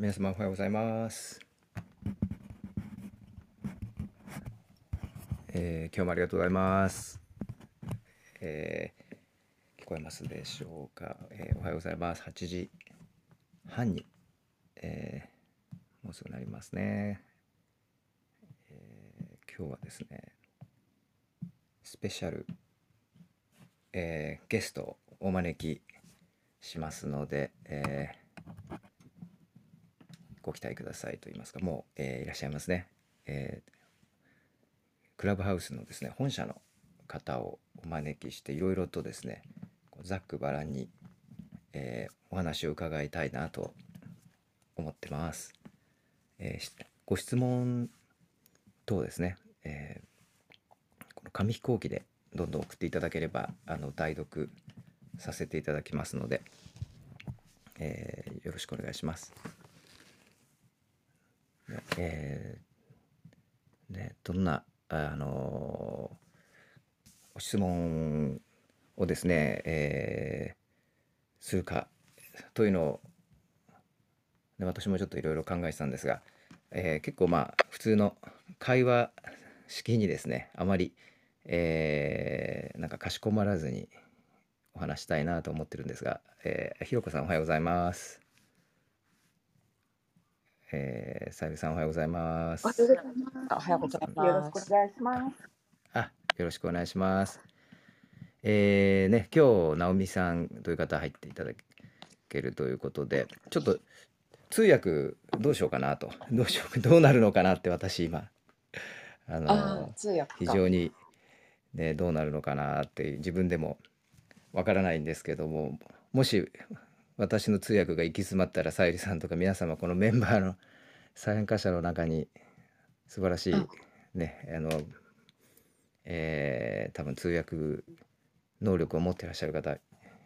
皆様おはようございます。えー、今日もありがとうございます。えー、聞こえますでしょうか、えー、おはようございます。8時半に、えー、もうすぐなりますね、えー、今日はですね、スペシャル、えー、ゲストをお招きしますので、えー、ご期待くださいと言いますかもう、えー、いらっしゃいますね、えー、クラブハウスのですね本社の方をお招きしていろいろとですねざっくばらんに、えー、お話を伺いたいなと思ってます。えー、ご質問等ですね、えー、この紙飛行機でどんどん送っていただければあの代読させていただきますので、えー、よろしくお願いします。えー、ね、どんなあの質問をですね、えー、するかというのを私もちょっといろいろ考えてたんですが、えー、結構まあ普通の会話式にですねあまり、えー、なんかかしこまらずにお話したいなと思ってるんですが、えー、ひろこさんおはようございます。えー、さゆりさんおはようございます。おはようございます。よろしくお願いします。あ、よろしくお願いします。えー、ね、今日、直美さんという方入っていただけるということで、ちょっと通訳どうしようかなと、どうしよう、どうなるのかなって私今、あの、非常にね、どうなるのかなって自分でもわからないんですけどももし私の通訳が行き詰まったらさゆりさんとか皆様このメンバーの 参加者の中に素晴らしいねあのえー、多分通訳能力を持っていらっしゃる方いっ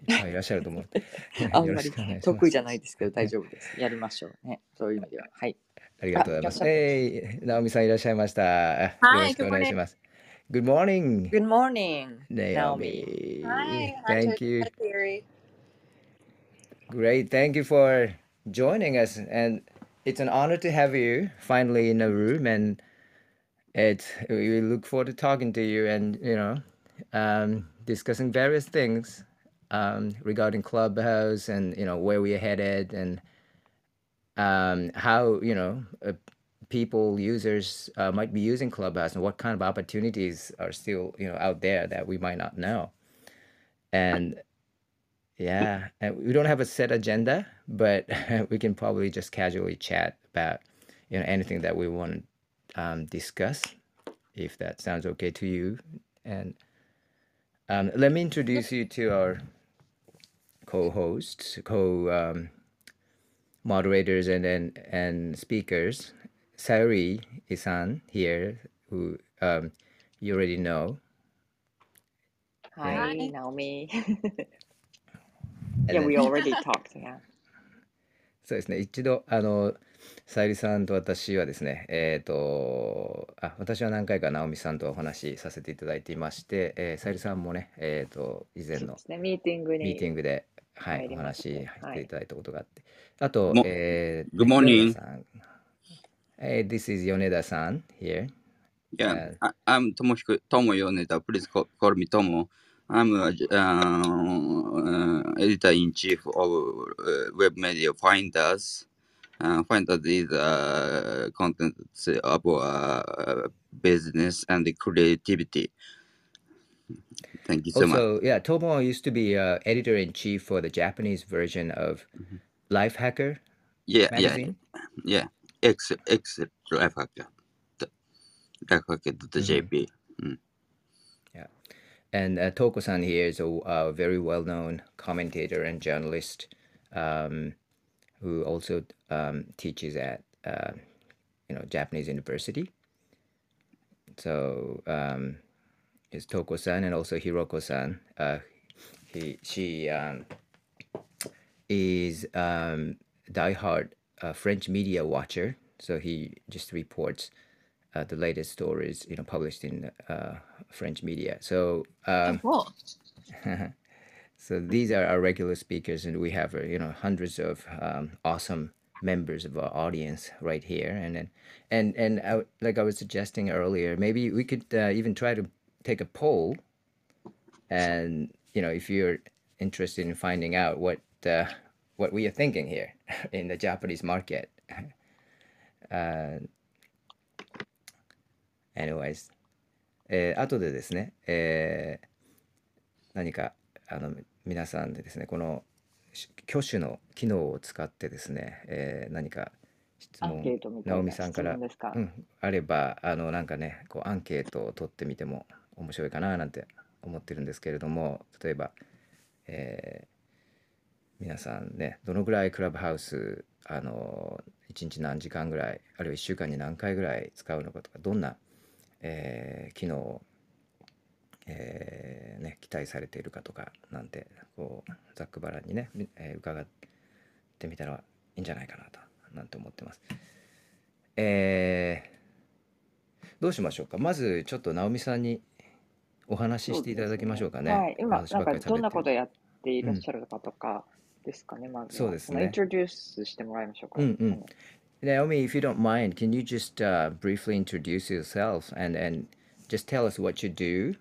ぱいいらっしゃると思う あんまり 得意じゃないですけど大丈夫です。やりましょうね。そういう意味では。はい。ありがとうございます。えー、直美さんいらっしゃいました。よろしくお願いします。Good morning. Good morning, Naomi. Hi. Thank you. Great. Thank you for joining us. And it's an honor to have you finally in a room. And it we look forward to talking to you and, you know, um, discussing various things um, regarding Clubhouse and, you know, where we're headed and um, how, you know, uh, people users uh, might be using clubhouse and what kind of opportunities are still you know out there that we might not know and yeah and we don't have a set agenda but we can probably just casually chat about you know anything that we want to um, discuss if that sounds okay to you and um, let me introduce you to our co-hosts co um, moderators and and, and speakers Sayuri Isan here, who um, you already know. Hi, Naomi. yeah, we already talked. Yeah. そうですね。一度、あの、さゆりさんと私はですね、えっ、と、あ、私は何回か直美さんとお話しさせていただいていまして、えー、さゆりさんもね、えっ、と、以前のね、ミーティングにミーティングで、はい、お話し入っていただいたことがあって、あと、えー、Good morning. Hey, this is Yoneda-san here. Yeah, I, I'm Tomohiko Tomo Yoneda. Please call, call me Tomo. I'm uh, uh, editor in chief of uh, web media Finders. Uh, Finders is uh, content of uh, business and creativity. Thank you so also, much. yeah, Tomo used to be uh, editor in chief for the Japanese version of mm-hmm. Lifehacker yeah, magazine. Yeah, yeah. X, X lifehacker, lifehacker.jp. Mm. And uh, Toko-san here is a, a very well-known commentator and journalist um, who also um, teaches at uh, you know Japanese university. So um, is Toko-san and also Hiroko-san. Uh, he she um, is um, diehard a French media watcher, so he just reports uh, the latest stories, you know, published in uh, French media. So, um, oh, cool. so these are our regular speakers, and we have uh, you know hundreds of um, awesome members of our audience right here and then and and I, like i was suggesting earlier maybe we could uh, even try to take a poll and you know if you're interested in finding out what uh, what we are thinking here in the japanese market uh, anyways えー、後でですね、えー、何かあの皆さんでですねこの挙手の機能を使ってですね、えー、何か質問直美さんから、うん、あればあのなんかねこうアンケートを取ってみても面白いかななんて思ってるんですけれども例えば、えー、皆さんねどのぐらいクラブハウスあの1日何時間ぐらいあるいは1週間に何回ぐらい使うのかとかどんな、えー、機能をえー、ね、期待されているかとかなんてこうざっくばらんにね、えー、伺ってみたらいいんじゃないかなとなんて思ってます。えー、どうしましょうか？まずちょっと直美さんにお話ししていただきましょうかね。ねはい、今なんかどんなことやっていらっしゃるかとかですかね、うん、まずそうですね。イントロデュースしてもらいましょうか。うんうん。Naomi, if you don't mind, can you just uh, briefly introduce yourself and, and just tell us what you do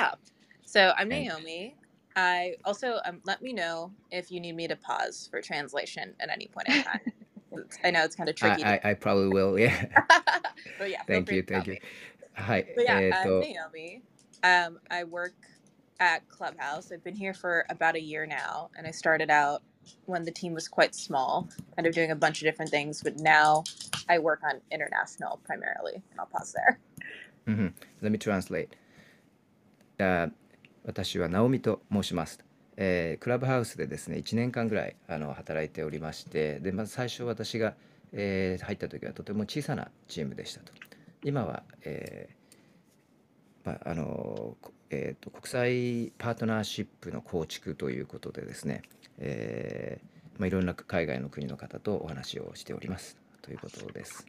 Yeah. So I'm Naomi. I also um, let me know if you need me to pause for translation at any point in time. I know it's kind of tricky. I, I, I probably will. Yeah. but yeah. Thank you. Thank you. Hi. But yeah, I'm Naomi. Um, I work at Clubhouse. I've been here for about a year now, and I started out when the team was quite small, kind of doing a bunch of different things. But now I work on international primarily, and I'll pause there. Mm-hmm. Let me translate. あ私は直美と申します。えー、クラブハウスでですね1年間ぐらいあの働いておりましてでまず最初私が、えー、入った時はとても小さなチームでしたと今は、えーまああのえーと、国際パートナーシップの構築ということでですね、えーまあ、いろんな海外の国の方とお話をしておりますということです。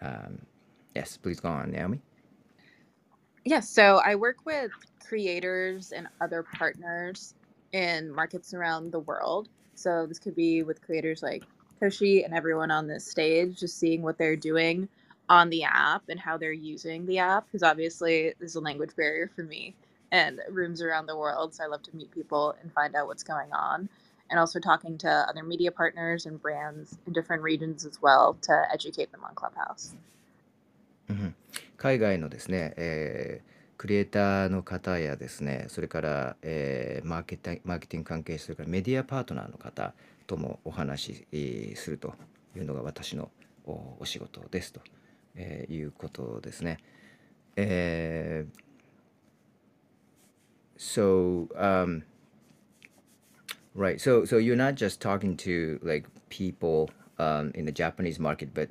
Um, yes, please go on, Naomi. Yes, so I work with creators and other partners in markets around the world. So this could be with creators like Toshi and everyone on this stage, just seeing what they're doing on the app and how they're using the app. Because obviously, there's a language barrier for me and rooms around the world. So I love to meet people and find out what's going on. And also talking to other media partners and brands in different regions as well to educate them on Clubhouse. 海外のですね、えークリエイターの方やですねそれから、えーマーケティマーケティング関係者それからメディアパートナーの方ともお話しするというのが私のおお仕事ですと、えーいうことですね。えー so um right so so you're not just talking to like people um, in the Japanese market, but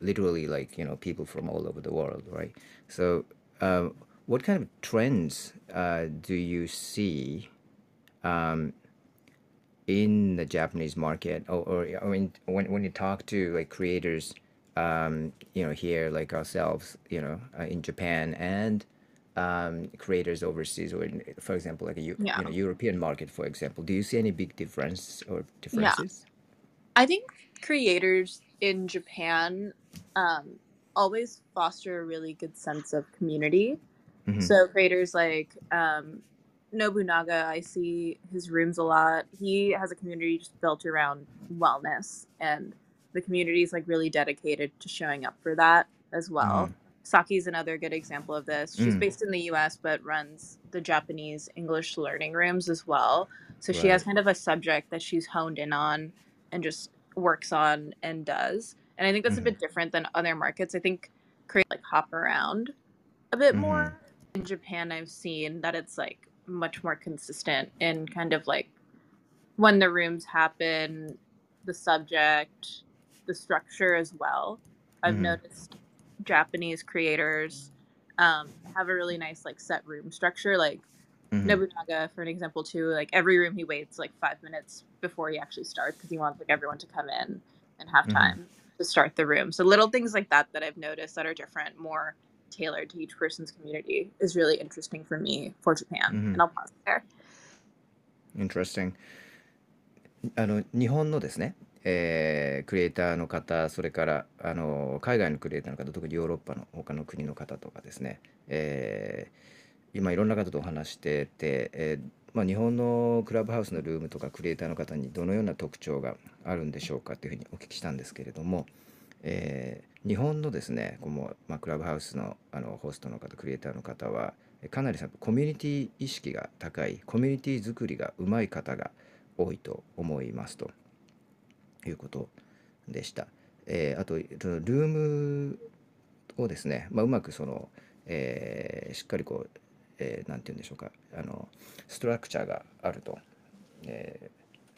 literally like you know people from all over the world, right? So, uh, what kind of trends uh, do you see um, in the Japanese market, or, or I mean, when when you talk to like creators, um, you know, here like ourselves, you know, uh, in Japan and um, creators overseas, or in, for example, like a yeah. you know, European market, for example, do you see any big difference or differences? Yeah. I think creators in Japan um, always foster a really good sense of community. Mm-hmm. So creators like um, Nobunaga, I see his rooms a lot. He has a community just built around wellness, and the community is like really dedicated to showing up for that as well. Mm. Saki's another good example of this. She's mm. based in the US but runs the Japanese English learning rooms as well. So right. she has kind of a subject that she's honed in on and just works on and does. And I think that's mm-hmm. a bit different than other markets. I think create like hop around a bit mm-hmm. more. In Japan, I've seen that it's like much more consistent in kind of like when the rooms happen, the subject, the structure as well. I've mm-hmm. noticed Japanese creators um, have a really nice like set room structure. Like Mm-hmm. Nobunaga, for an example, too, like every room he waits like five minutes before he actually starts because he wants like everyone to come in and have mm-hmm. time to start the room. So little things like that that I've noticed that are different, more tailored to each person's community, is really interesting for me for Japan. Mm-hmm. And I'll pause there. Interesting. あの日本のですね、 えークリエイターの方それからあの海外のクリエイターの方特にヨーロッパの他の国の方とかですね、えー今いろんな方とお話してて、えーまあ、日本のクラブハウスのルームとかクリエイターの方にどのような特徴があるんでしょうかというふうにお聞きしたんですけれども、えー日本のですねこの、まあ、クラブハウスのあのホストの方クリエイターの方はかなりさコミュニティ意識が高いコミュニティ作りがうまい方が多いと思いますと。いうことでした。えーあとルームをですね、まあ、うまくその、えーしっかりこう、えーなんて言うんでしょうか。あのストラクチャーがあると、え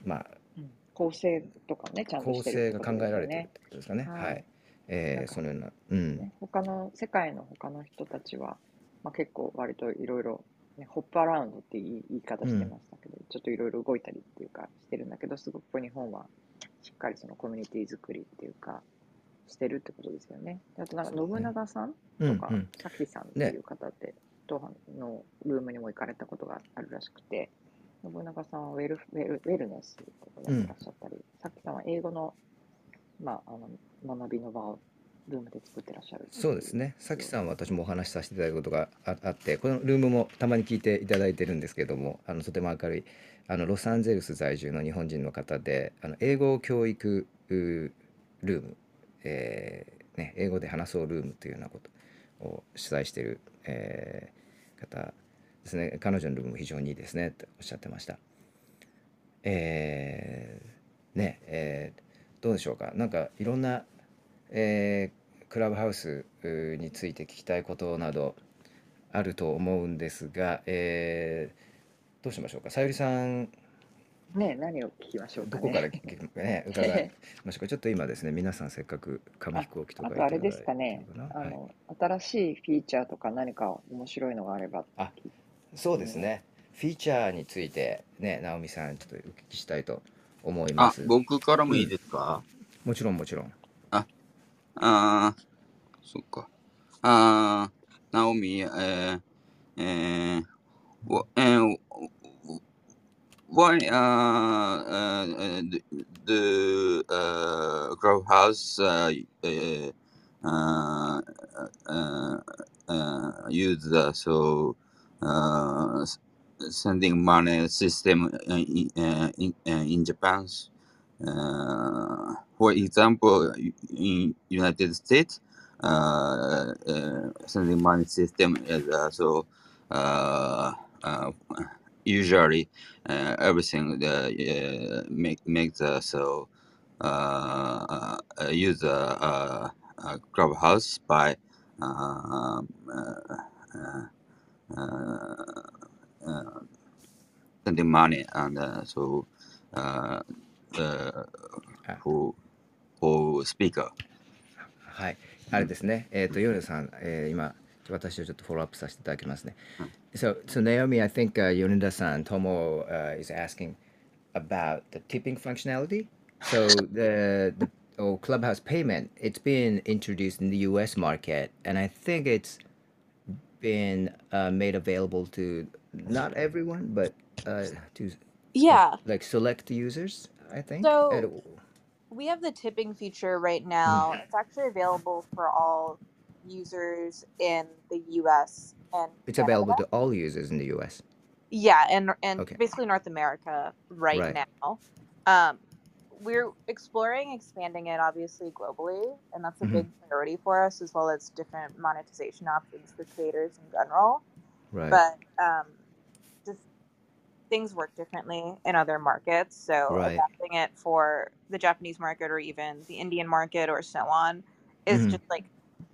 ーまあうん。構成とかね、ちゃんと構して成が考えられてるってことですかね。はい。はい。えーそのような、うん、ね他の世界の他の人たちは、まあ、結構割といろいろねホップアラウンドって言い言い方してましたけど、ちょっといろいろ動いたりっていうかしてるんだけどすごく日本はしっかりそのコミュニティ作りっていうかしてるってことですよね。であとなんか信長さんうん、とか、うん、さきさんっていう方って、当班のルームにも行かれたことがあるらしくて、信長さんはウェルウェルウェルネスとかやってらっしゃったり、さきさんは英語の,、まあ、あの学びの場をルームで作ってらっしゃるそうですね。さきさんは私もお話しさせていただいたことがああって、このルームもたまに聞いていただいてるんですけども、あのとても明るいあのロサンゼルス在住の日本人の方で、あの英語教育ルーム、えーね、英語で話そうルームというようなことを主催している、えー方ですね。彼女のルームも非常にいいですねっておっしゃってました。えーね、えーどうでしょうか。なんかいろんな、えクラブハウスについて聞きたいことなどあると思うんですが、えーどうしましょうか？さゆりさん、ね何を聞きましょうかどね。こから聞き、ね、伺い ましょうか。ちょっと今ですね、皆さんせっかく紙飛行機とかあとあれですかねのかな？はいあの、新しいフィーチャーとか何か面白いのがあれば。あそうですね。フィーチャーについてね、直美さんちょっとお聞きしたいと思いまあす。、僕からもいいですか、もちろんもちろん。ああ、そっか。あー、ナオミ、えー、えー、わえー、why uh, uh, the, the uh, clubhouse uh, uh, uh, uh, uh, use the so uh, s- sending money system in, uh, in, uh, in Japan? Uh, for example, in United States, uh, uh, sending money system is uh, so uh, uh, usually uh, everything uh, uh, make make the so uh, uh, use a, uh uh clubhouse by um, uh, uh, uh, uh, sending money and uh, so uh, uh, Ah. for for speaker はい、あれですね。えっ、と、ヨネさん、えー今、 私をちょっとフォローアップさせていただきますね。So, so Naomi, I think uh, Yoneda-san, Tomo uh, is asking about the tipping functionality. So the the oh, Clubhouse payment, it's been introduced in the U.S. market, and I think it's been uh, made available to not everyone, but uh, to Yeah. like select users. I think. So- And- we have the tipping feature right now. It's actually available for all users in the US and it's available to all users in the U.S. Yeah, and and Okay. basically North America right, Right. now. Um, we're exploring expanding it obviously globally, and that's a Mhm. big priority for us, as well as different monetization options for creators in general. Right. But um, just things work differently in other markets, so Right. adapting it for the Japanese market or even the Indian market or so on is Mhm. just like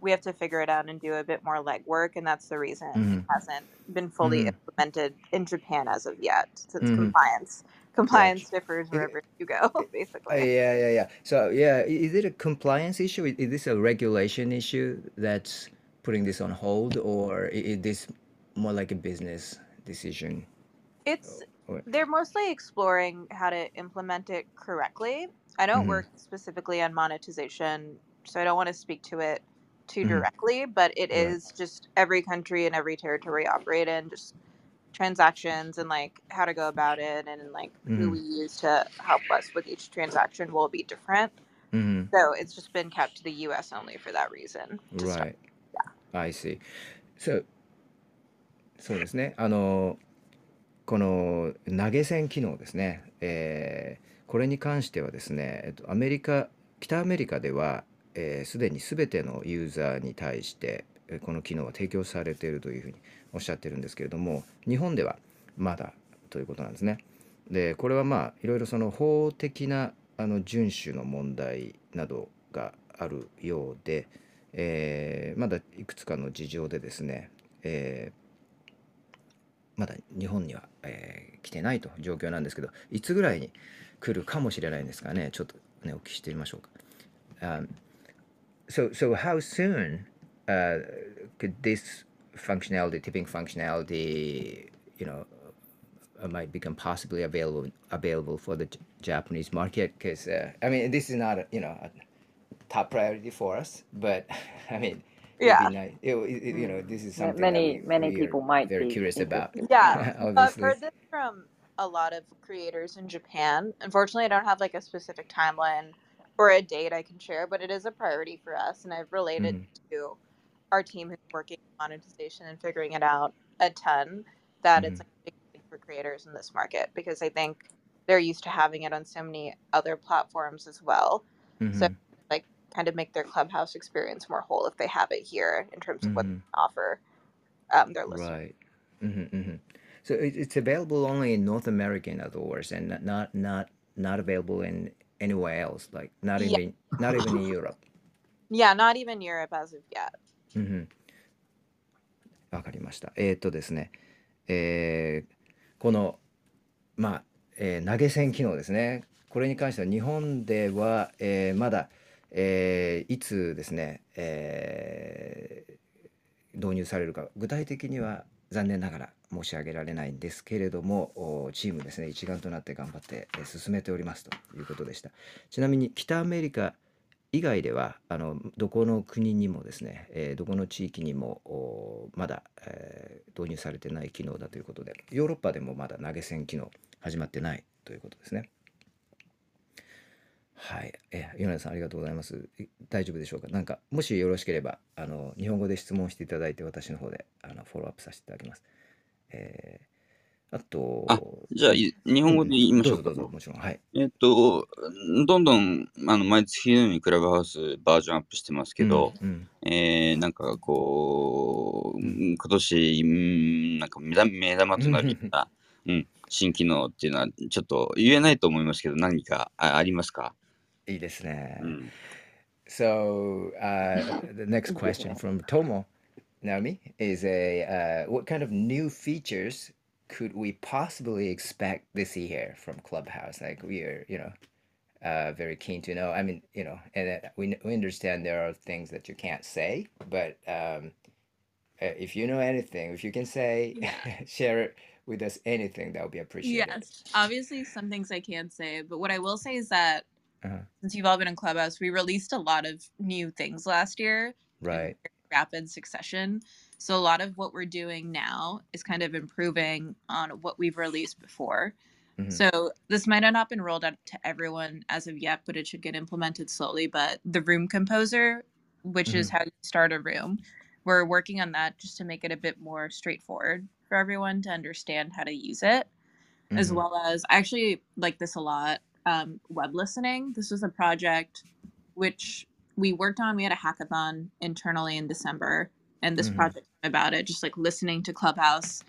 we have to figure it out and do a bit more legwork, and that's the reason Mhm. it hasn't been fully Mhm. implemented in Japan as of yet, since Mhm. compliance compliance differs wherever you go, Uh, basically. yeah, yeah, yeah. So, yeah, is it a compliance issue? Is is this a regulation issue that's putting this on hold, or is this more like a business decision? It's Or- they're mostly exploring how to implement it correctly. I don't Mhm. work specifically on monetization, so I don't want to speak to it too Mhm. directly, but it Right. is just every country and every territory I operate in just transactions and like how to go about it and like who Mhm. we use to help us with each transaction will be different. Mhm. So it's just been kept to the US only for that reason. To start. Right. I see. So そうですね。あのこの投げ銭機能ですね。えーこれに関してはですね、えっとアメリカ北アメリカではすで、 えー既に全てのユーザーに対してこの機能は提供されているというふうにおっしゃってるんですけれども、日本ではまだということなんですね。で、これはまあいろいろその法的なあの遵守の問題などがあるようで。えーまだいくつかの事情でですね、えーまだ日本には、えー来てないと状況なんですけどいつぐらいに来るかもしれないんですかねちょっとねお聞きしてみましょうか。Um, so, so how soon uh, could this functionality, tipping functionality, you know, uh, might become possibly available available for the J- Japanese market? Because uh, I mean, this is not a, you know a top priority for us, but I mean, Yeah. be nice. It, it, it- you know, this is something many- that we, many we people are might very be curious about. Yeah. I've heard this from a lot of creators in Japan. Unfortunately, I don't have like a specific timeline or a date I can share, but it is a priority for us. And I've related Mhm. to our team who's working on monetization and figuring it out a ton that it's Mhm. a big thing for creators in this market because I think they're used to having it on so many other platforms as well. So Mhm. like kind of make their clubhouse experience more whole if they have it here in terms of what Mhm. they offer um, their listeners. Right. hmm hmm So it, it's available only in North America, in other words, and not not, not available in anywhere else, like not Yeah. even not even in Europe. Yeah, not even Europe as of yet. うんわかりました。えーっとですね、えーこの、まあ、えー投げ銭機能ですね。これに関しては日本では、えーまだ、えーいつですね、えー導入されるか、具体的には残念ながら申し上げられないんですけれども、チームですね、一丸となって頑張って、えー進めておりますということでした。ちなみに北アメリカ以外ではあのどこの国にもですね、えーどこの地域にもまだ、えー導入されてない機能だということでヨーロッパでもまだ投げ銭機能始まってないということですね。はい、えー、米田さんありがとうございます。い大丈夫でしょうか？なんかもしよろしければあの日本語で質問していただいて私の方であのフォローアップさせていただきます。えーあとあじゃあ、い日本語で言いましょうか。どうぞどうぞもちろんはい。えっと、どんどん、あの、毎月のようにクラブハウスバージョンアップしてますけど、うんうんえー、なんかこう、今年、うんなんか目玉目玉となるような、うん、新機能っていうのは、ちょっと言えないと思いますけど、何かあありますか、いいですね。うん、 So uh, the next question from Tomo Naomi is a uh, what kind of new features could we possibly expect this year from Clubhouse? Like we are, you know, uh, very keen to know. I mean, you know, and uh, we we understand there are things that you can't say, but um, uh, if you know anything, if you can say, share it with us anything, that would be appreciated. Yes, obviously some things I can't say, but what I will say is that uh-huh. since you've all been in Clubhouse, we released a lot of new things last year Right. rapid succession. So a lot of what we're doing now is kind of improving on what we've released before. Mhm. So this might not have not been rolled out to everyone as of yet, but it should get implemented slowly. But the room composer, which is Mhm. how you start a room, we're working on that just to make it a bit more straightforward for everyone to understand how to use it as Mhm. well as I actually like this a lot. Um, web listening. This was a project which we worked on. We had a hackathon internally in December, and this Mhm. project came about it just like listening to Clubhouse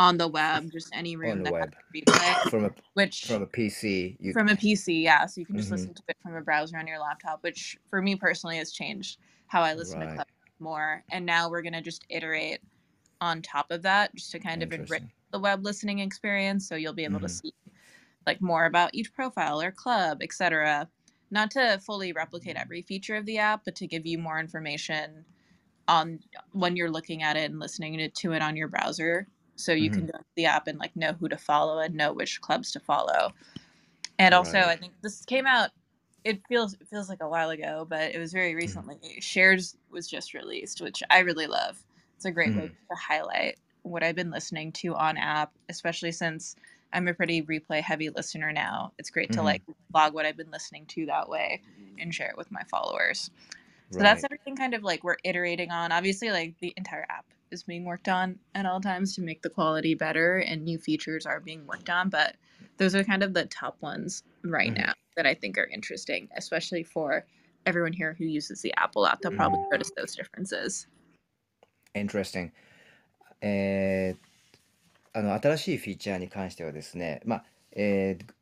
on the web, just any room the that web. replay, From a which from a PC, you from a PC, yeah. So you can just Mhm. listen to it from a browser on your laptop, which for me personally has changed how I listen Right. to Clubhouse more. And now we're gonna just iterate on top of that, just to kind of enrich the web listening experience so you'll be able Mhm. to see like more about each profile or club etc not to fully replicate mm-hmm. every feature of the app but to give you more information on when you're looking at it and listening to, to it on your browser so you can mm-hmm. go to the app and like know who to follow and know which clubs to follow. And also Right. i think this came out it feels it feels like a while ago but it was very mm-hmm. recently. Shares was just released which i really love. It's a great way Mhm. to highlight what I've been listening to on app, especially since I'm a pretty replay heavy listener now. It's great to Mhm. like log what I've been listening to that way and share it with my followers. So that's everything kind of like we're iterating on. Obviously, like the entire app is being worked on at all times to make the quality better and new features are being worked on. But those are kind of the top ones right Mhm. now that I think are interesting, especially for everyone here who uses the Apple app. They'll probably notice those differences. Interesting. えーあの新しいフィーチャーに関してはですね、まあえー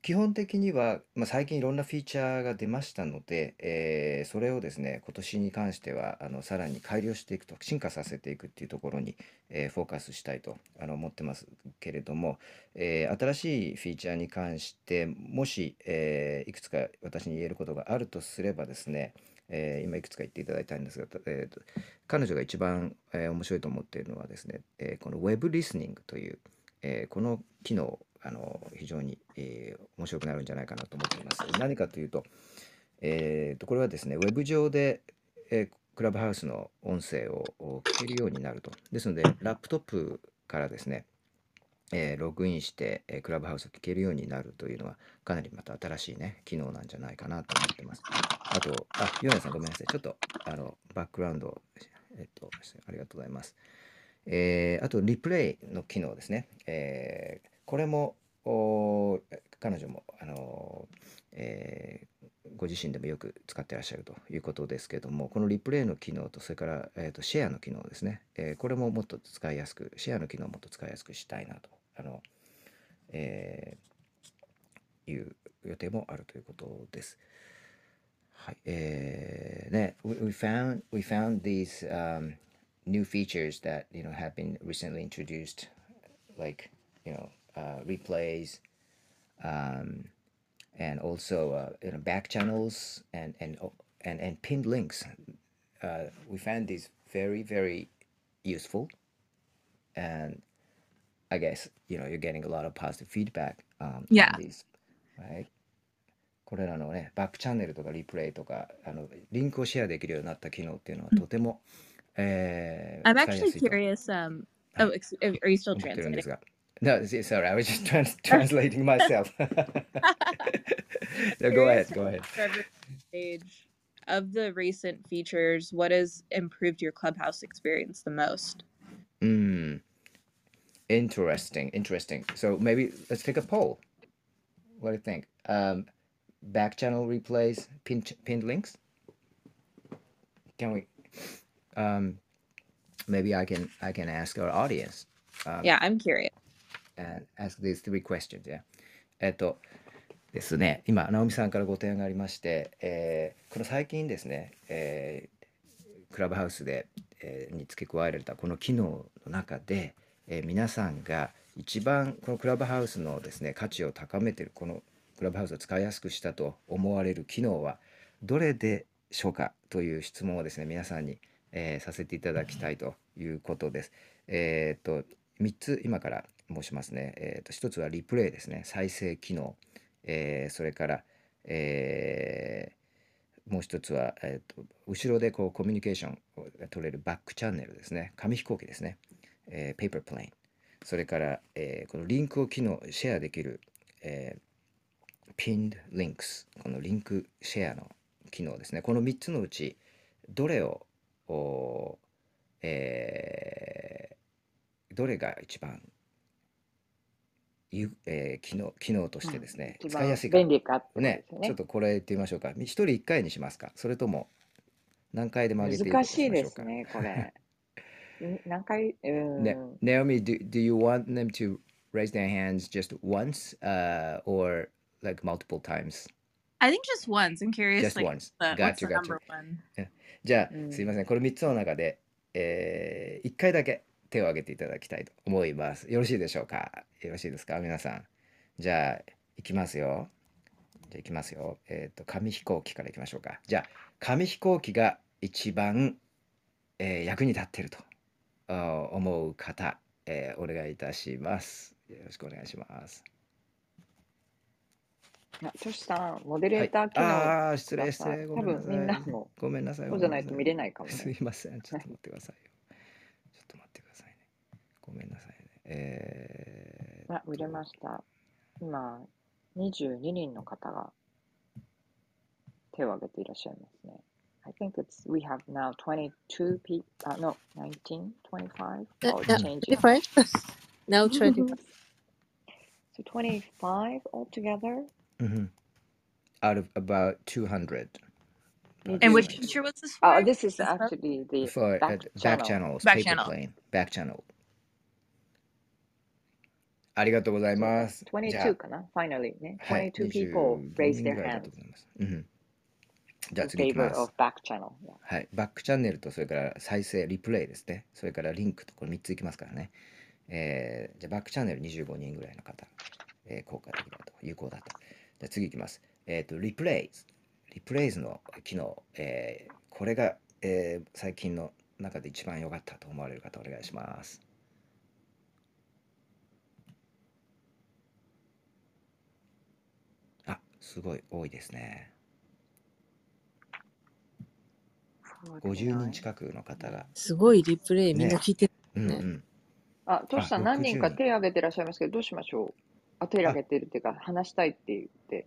基本的には、まあ、最近いろんなフィーチャーが出ましたので、えーそれをですね今年に関してはあのさらに改良していくと進化させていくっていうところに、えーフォーカスしたいとあの思ってますけれども、えー新しいフィーチャーに関してもし、えーいくつか私に言えることがあるとすればですね、えー今いくつか言っていただいたんですが、えーと彼女が一番、えー面白いと思っているのはですね、えーこの Web リスニングという、えこの機能あの非常に、え面白くなるんじゃないかなと思っています。何かというと,、えーとこれはですねウェブ上で、えクラブハウスの音声を聞けるようになると。ですのでラップトップからですね、えーログインして、えークラブハウスを聞けるようになるというのはかなりまた新しいね機能なんじゃないかなと思ってます。あと、あ、ヨネさんごめんなさい。ちょっとあのバックグラウンド、えっと、ありがとうございます。えーあと、リプレイの機能ですね。えーこれもお彼女も、あのえーご自身でもよく使ってらっしゃるということですけども、このリプレイの機能と、それから、えーとシェアの機能ですね、えーこれももっと使いやすく、シェアの機能をもっと使いやすくしたいなと、えーいう予定もあるということです。はい、えーね、we, we found we found these um, new features that you know have been recently introduced, like you know uh, replays, um, and also uh, you know back channels and and oh, and and pinned links. Uh, we found these very very useful, and I guess you know you're getting a lot of positive feedback um, Yeah. on these, right? これらのね、バックチャンネルとかリプレイとか、あのリンクをシェアできるようになった機能っていうのはとても、えー I'm 使いや actually すいと curious. Um, はい oh, ex- are you still 思ってるんで translating? すが。No, sorry, I was just trans translating myself. no, go ahead, Curious go ahead. for every Stage of the recent features, what has improved your clubhouse experience the most? Mm. Interesting, interesting. So maybe let's take a poll. What do you think? Um, back channel replays, pinned, pinned links? Can we? Um, maybe I can I can ask our audience um, Yeah, I'm curious. and ask these three questions. Yeah. えっとですね、今、直美さんからご提案がありまして、えーこの最近ですね、えークラブハウスで、えーに付け加えられたこの機能の中で、えー皆さんが一番このクラブハウスのですね価値を高めてるこのクラブハウスを使いやすくしたと思われる機能はどれでしょうかという質問をですね皆さんに、えーさせていただきたいということです。えーっと3つ今から申しますね。えーっと1つはリプレイですね再生機能、えそれから、えもう一つは、えー、と後ろでこうコミュニケーションを取れる backchannel ですね紙飛行機ですね、えー、 paper plane それから、えーこのリンクを機能シェアできる、えー、 pinned links このリンクシェアの機能ですね。この3つのうちどれをおーえーどれが一番ゆ、えー機能機能としてですね、一使いやすいか。便利かね。ねちょっとこれ言ってみましょうか。一人一回にしますか。それとも何回でも上げていくこと難しいしましょうか。ですね、これ。ん何回、うーん。ね Naomi, do, do you want them to raise their hands just once uh, or like multiple times? I think just once. I'm curious, Just like, once. the, the gotcha. number one? じゃあ、うんすいません。この3つの中で、え1回だけ手を挙げていただきたいと思います。よろしいでしょうかよろしいですか皆さん。じゃあ、いきますよ。じゃあ、いきますよ。えっ、と、紙飛行機からいきましょうか。じゃあ、紙飛行機が一番、えー役に立っていると思う方、えーお願いいたします。よろしくお願いします。あトシさん、モデレはいーター機能ああ、失礼、失礼。ごめんなさい。多分みんなもごめんなさい。そうじゃないと見れない。かもね。すいません。ちょっと待ってくださいよ。ちょっと待ってくださいごめんなさいね。えあ、売れました。今、22人の方が手を挙げていらっしゃいますね。I think it's, we have now 22 people, uh, no, 19, 25? Uh, Oh, it's uh, changing. 25? now 25. So 25 altogether? mhm. out of about 200 And Mhm. which participants. feature was this Oh, for? this is This one? actually the For uh, back back channel. channels, Back paper channel. plane, back channel. ありがとうございそうます。じゃ22かな ?finally ね。あ、はい、 22 people 25 raised 人 their ぐらいだ hands と思います。うん。 じゃあ次いきます。はい、バックチャンネルとそれから再生、リプレイですね。それからリンクとこれ3ついきますからね。えーじゃあバックチャンネル25人ぐらいの方、えー効果的だと、有効だと。じゃあ次いきます。えっ、と、リプレイズ。リプレイズの機能、えーこれが、えー最近の中で一番良かったと思われる方、お願いします。あ、すごい多いですね。50人49近くの方が。すごいリプレイみんなね。聞いてねうんうん。あ、トシさん何人か60手挙げてらっしゃいますけど、どうしましょう？あ、手挙げてるっていうか、話したいって言って。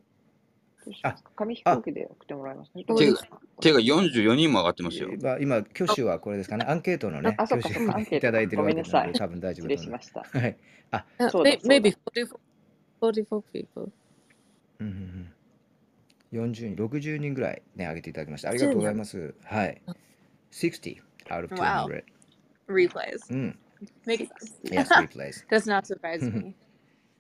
どうします？か紙飛行機で送ってもらいますね。手が手が44人も上がってますよ。まあ、今、挙手はこれですかね。アンケートのね、あ、そっか、挙手そっか、アンケートいただいてるわけなので、ごめんなさい。多分大丈夫失礼だと思います。しました。はい。あ、Uh, そうだそうだ maybe 44, 44 people. うんうんうん、40人、60人ぐらいね、挙げていただきました。ありがとうございます。はい。60 out of Wow. 200。Replays. うん。Makes sense. Yes, replays. Does not surprise me.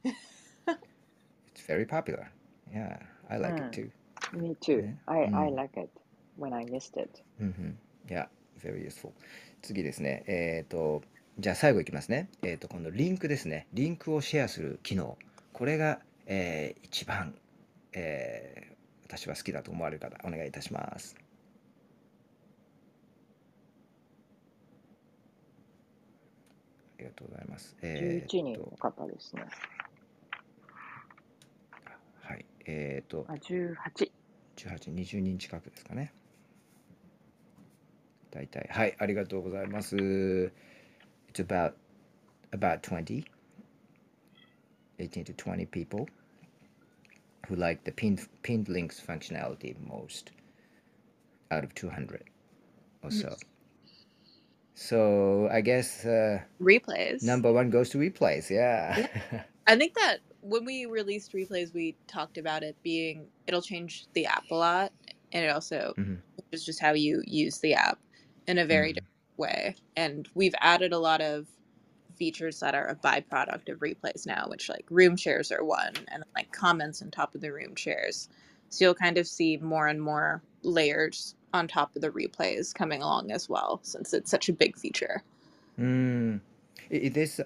It's very popular. Yeah, I like it too. Me too. ね I, うん I like it when I missed it. うんうん。Yeah, very useful. 次ですね。えっ、と、じゃあ最後いきますね。えっ、と、今度リンクですね。リンクをシェアする機能。これが、えー一番、えー私は好きだと思われる方、お願いいたします。ありがとうございます。え11人ー、のと、方ですね。はい。えっ、と、あ、18。18、20人近くですかね。大体。はい、ありがとうございます。It's about, about 20, 18 to 20 people who like the pinned, pinned links functionality most out of 200 or so. So I guess uh, Replays. number one goes to replays. Yeah. I think that when we released replays, we talked about it being it'll change the app a lot, and it also Mhm. is just how you use the app in a very Mhm. different way. And we've added a lot of features that are a byproduct of replays now, which like room shares are one, and like comments on top of the room shares. So you'll kind of see more and more layers on top of the replays coming along as well, since it's such a big feature. Mm. Is this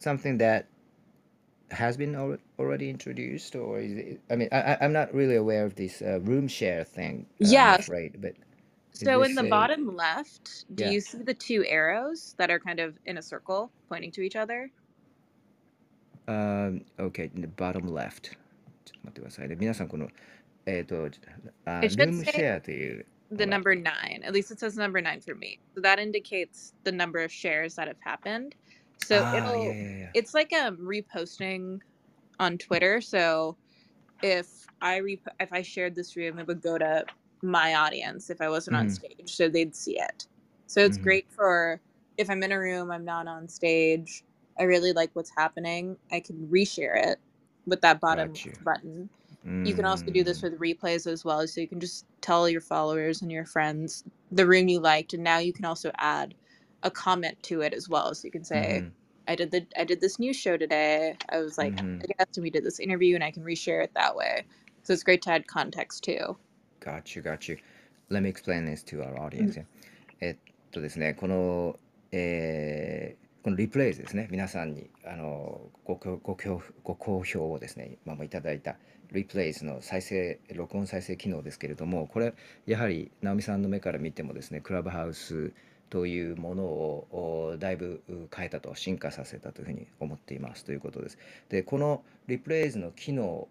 something that has been already introduced, or is it? I mean, I, I'm not really aware of this uh, room share thing. uh, Yeah. I'm but So in this the a- bottom left, do Yeah. you see the two arrows that are kind of in a circle pointing to each other? Um, okay, in the bottom left. ちょっと待ってくださいね。皆さん、この、えっ、と、あ、 It ル should ームシ say ェアという、 the Alright. number nine. At least it says number nine for me. So that indicates the number of shares that have happened. So ah, it'll yeah, yeah, yeah. it's like um reposting on Twitter. So if I rep- if I shared this room, it would go to my audience if I wasn't on Mhm. stage, so they'd see it. So it's Mhm. great for if I'm in a room, I'm not on stage. I really like what's happening. I can reshare it with that bottom button. You can also do this Mm, with replays as well. So you can just tell your followers and your friends the room you liked, and now you can also add a comment to it as well. So you can say, mhm. I did the I did this news show today. I was like Mhm. a guest and we did this interview and I can reshare it that way. So it's great to add context too. Got you, got you. Let me explain this to our audience. えっとですね、この、えーこのリプレイズですね、皆さんにあのごごごごご好評をですね、今もいただいたリプレイズの再生、録音再生機能ですけれども、これ、やはり直美さんの目から見てもですね、クラブハウスというものをおだいぶう変えたと、進化させたというふうに思っていますということです。で、このリプレイズの機能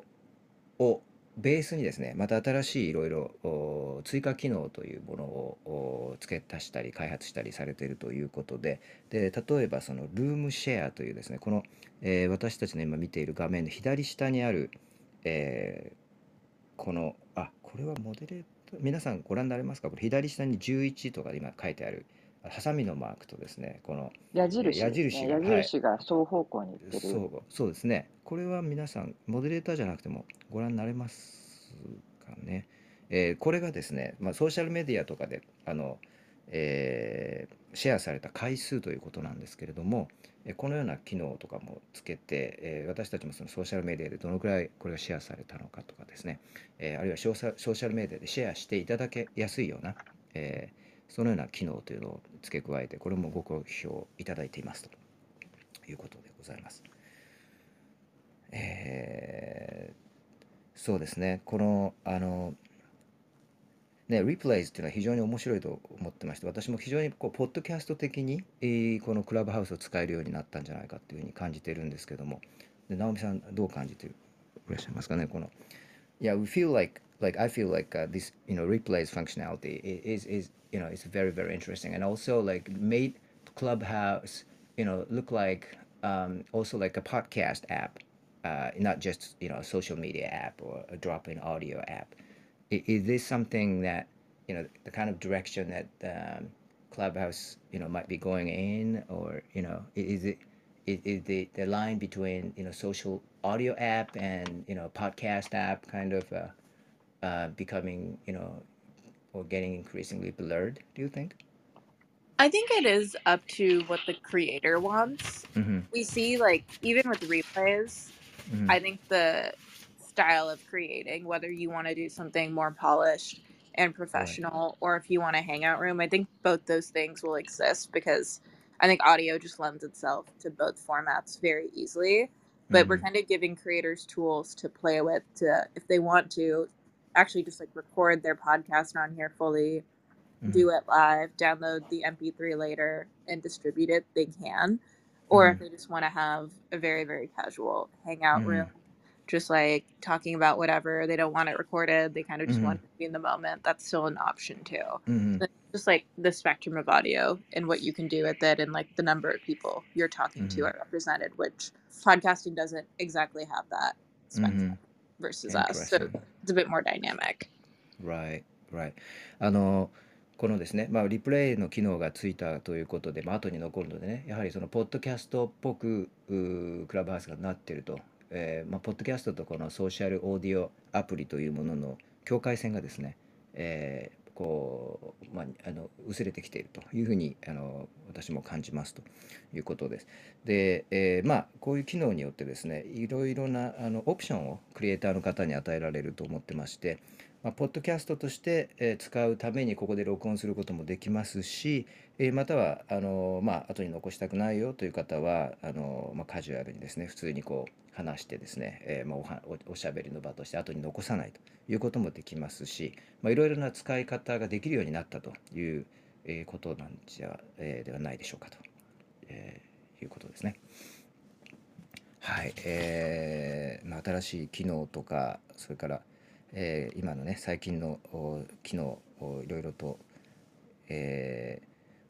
をベースにですねまた新しいいろいろ追加機能というものを付け足したり開発したりされているということでで例えばそのルームシェアというですねこの、えー、私たちの今見ている画面の左下にある、えー、このあこれはモデレーター皆さんご覧になれますか？これ左下に11とか今書いてあるハサミのマークとですねこの矢印、ね、矢印が矢印が双方向にいってる、そうそうですねこれは皆さんモデレーターじゃなくてもご覧になれますかね、えー、これがですね、まあ、ソーシャルメディアとかであの、えー、シェアされた回数ということなんですけれどもこのような機能とかもつけて、えー、私たちもそのソーシャルメディアでどのくらいこれがシェアされたのかとかですね、えー、あるいはソーシャルメディアでシェアしていただけやすいような、え、そのような機能というのを付け加えてこれもご好評いただいていますということでございます。えー、そうですねこのあのね、リプレイズっていうのは非常に面白いと思ってまして私も非常にこうポッドキャスト的に、えー、このクラブハウスを使えるようになったんじゃないかっていうふうに感じてるんですけどもで直美さんどう感じていらっしゃいますかねこの Yeah, we feel like like I feel like、uh, this you know replays functionality is is you know it's very very interesting and also like made clubhouse you know look like um, also like a podcast app uh, not just you know a social media app or a drop-in audio app is, is this something that you know the kind of direction that um, clubhouse you know might be going in or you know is it is, is the, the line between you know social audio app and you know podcast app kind of uh, uh, becoming you know or getting increasingly blurred, do you think? I think it is up to what the creator wants. Mm-hmm. We see, like, even with replays, mm-hmm. I think the style of creating, whether you want to do something more polished and professional right. or if you want a hangout room, I think both those things will exist because I think audio just lends itself to both formats very easily. But mm-hmm. we're kind of giving creators tools to play with to, if they want to, actually just like record their podcast on here fully, mm-hmm. do it live, download the MP3 later, and distribute it, they can. Or mm-hmm. if they just want to have a very, very casual hangout mm-hmm. room, just like talking about whatever, they don't want it recorded, they kind of just want mm-hmm. to be in the moment, that's still an option too. Mm-hmm. Just like the spectrum of audio and what you can do with it, and like the number of people you're talking to are represented, which podcasting doesn't exactly have that spectrum. versus us. So it's a bit more dynamic. Right, right. あのこのですね、まあ、リプレイの機能がついたということで、まあ後に残るのでね、やはりそのポッドキャストっぽくクラブハウスがなってると、えーまあ、ポッドキャストとこのソーシャルオーディオアプリというものの境界線がですね、えー、こう、まあ、あの薄れてきているというふうにあの私も感じますということです。で、えー、まあこういう機能によってですねいろいろなあのオプションをクリエイターの方に与えられると思ってまして、まあ、ポッドキャストとして、え、使うためにここで録音することもできますし、え、またはあの、まあ後に残したくないよという方はあの、まあ、カジュアルにですね普通にこう話してですね、えー、まあ、おおしゃべりの場として後に残さないということもできますし、いろいろな使い方ができるようになったという、えー、ことなんじゃ、え、ではないでしょうかと、えー、いうことですね。はい、えーまあ、新しい機能とかそれから、えー、今のね最近の機能をいろいろと、え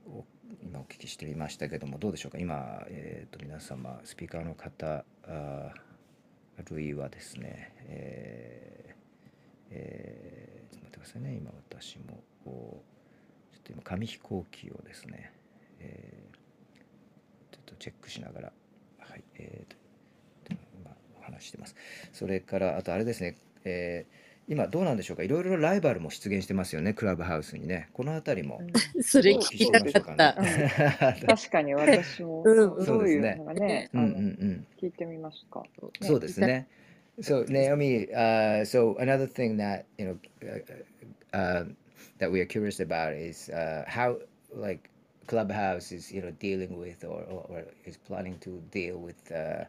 ー、今お聞きしてみましたけどもどうでしょうか？今、えーと、皆様スピーカーの方ああるいはですね、えーえー、ちょっと待ってくださいね。今私もちょっと今紙飛行機をですね、えー、ちょっとチェックしながらはいえーと、今お話してます。それからあとあれですね、えー今どうなんでしょうかいろいろライバルも出現してますよねクラブハウスにねこの辺りも、それ聞きたかった、確かに私も、どういうのがね、うんうんうん、聞いてみますか、そうですね So Naomi, uh, so another thing that you know uh, uh, that we are curious about is uh, how like Clubhouse is you know dealing with or, or, or is planning to deal with uh,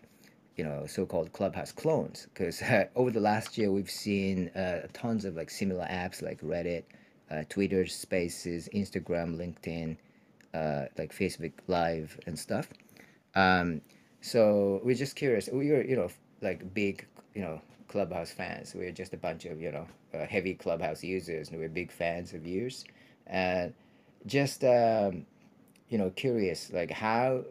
you know so-called clubhouse clones because uh, over the last year we've seen uh, tons of like similar apps like reddit uh, twitter spaces instagram linkedin uh, like facebook live and stuff um, so we're just curious we're you know like big you know Clubhouse fans. We're just a bunch of you know uh, heavy Clubhouse users, and we're big fans of yours. And just um, you know curious, like how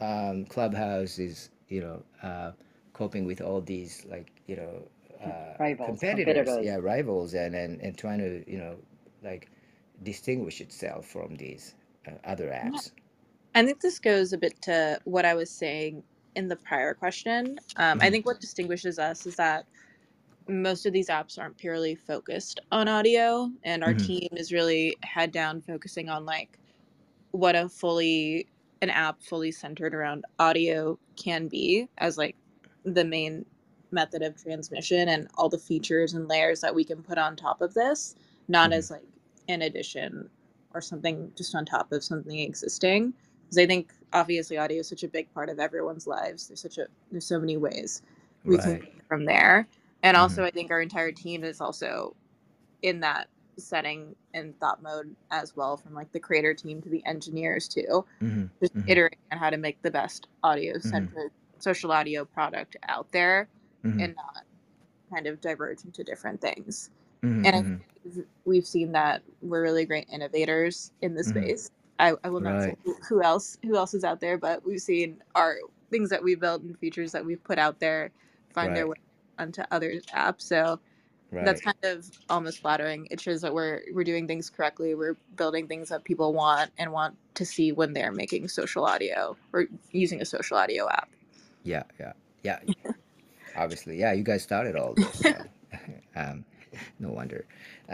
um, Clubhouse is you know uh, coping with all these like you know uh, Rivals, competitors, competitors. yeah, rivals, and, and and trying to you know like distinguish itself from these uh, other Yeah. apps. I think this goes a bit to what I was saying in the prior question. Um, I Mhm. think what distinguishes us is that most of these apps aren't purely focused on audio, and our Mhm. team is really head down focusing on like what a fully an app fully centered around audio can be as like the main method of transmission and all the features and layers that we can put on top of this not Mhm. as like an addition or something just on top of something existing because i think obviously audio is such a big part of everyone's lives there's such a there's so many ways we can Right. go from there and also i think our entire team is also in that setting and thought mode as well from like the creator team to the engineers too Mhm. just Mhm. iterating on how to make the best audio centered social audio product out there Mhm. and not kind of diverge into different things Mhm. and I Mhm. we've seen that we're really great innovators in the space I, I will not say Right. who, who else who else is out there but we've seen our things that we built and features that we've put out there find their way onto other apps so that's Right. kind of almost flattering. It shows that we're we're doing things correctly. We're building things that people want and want to see when they're making social audio or using a social audio app. Yeah. Yeah. Yeah. Obviously, yeah. You guys started all this. So. um, no wonder. あ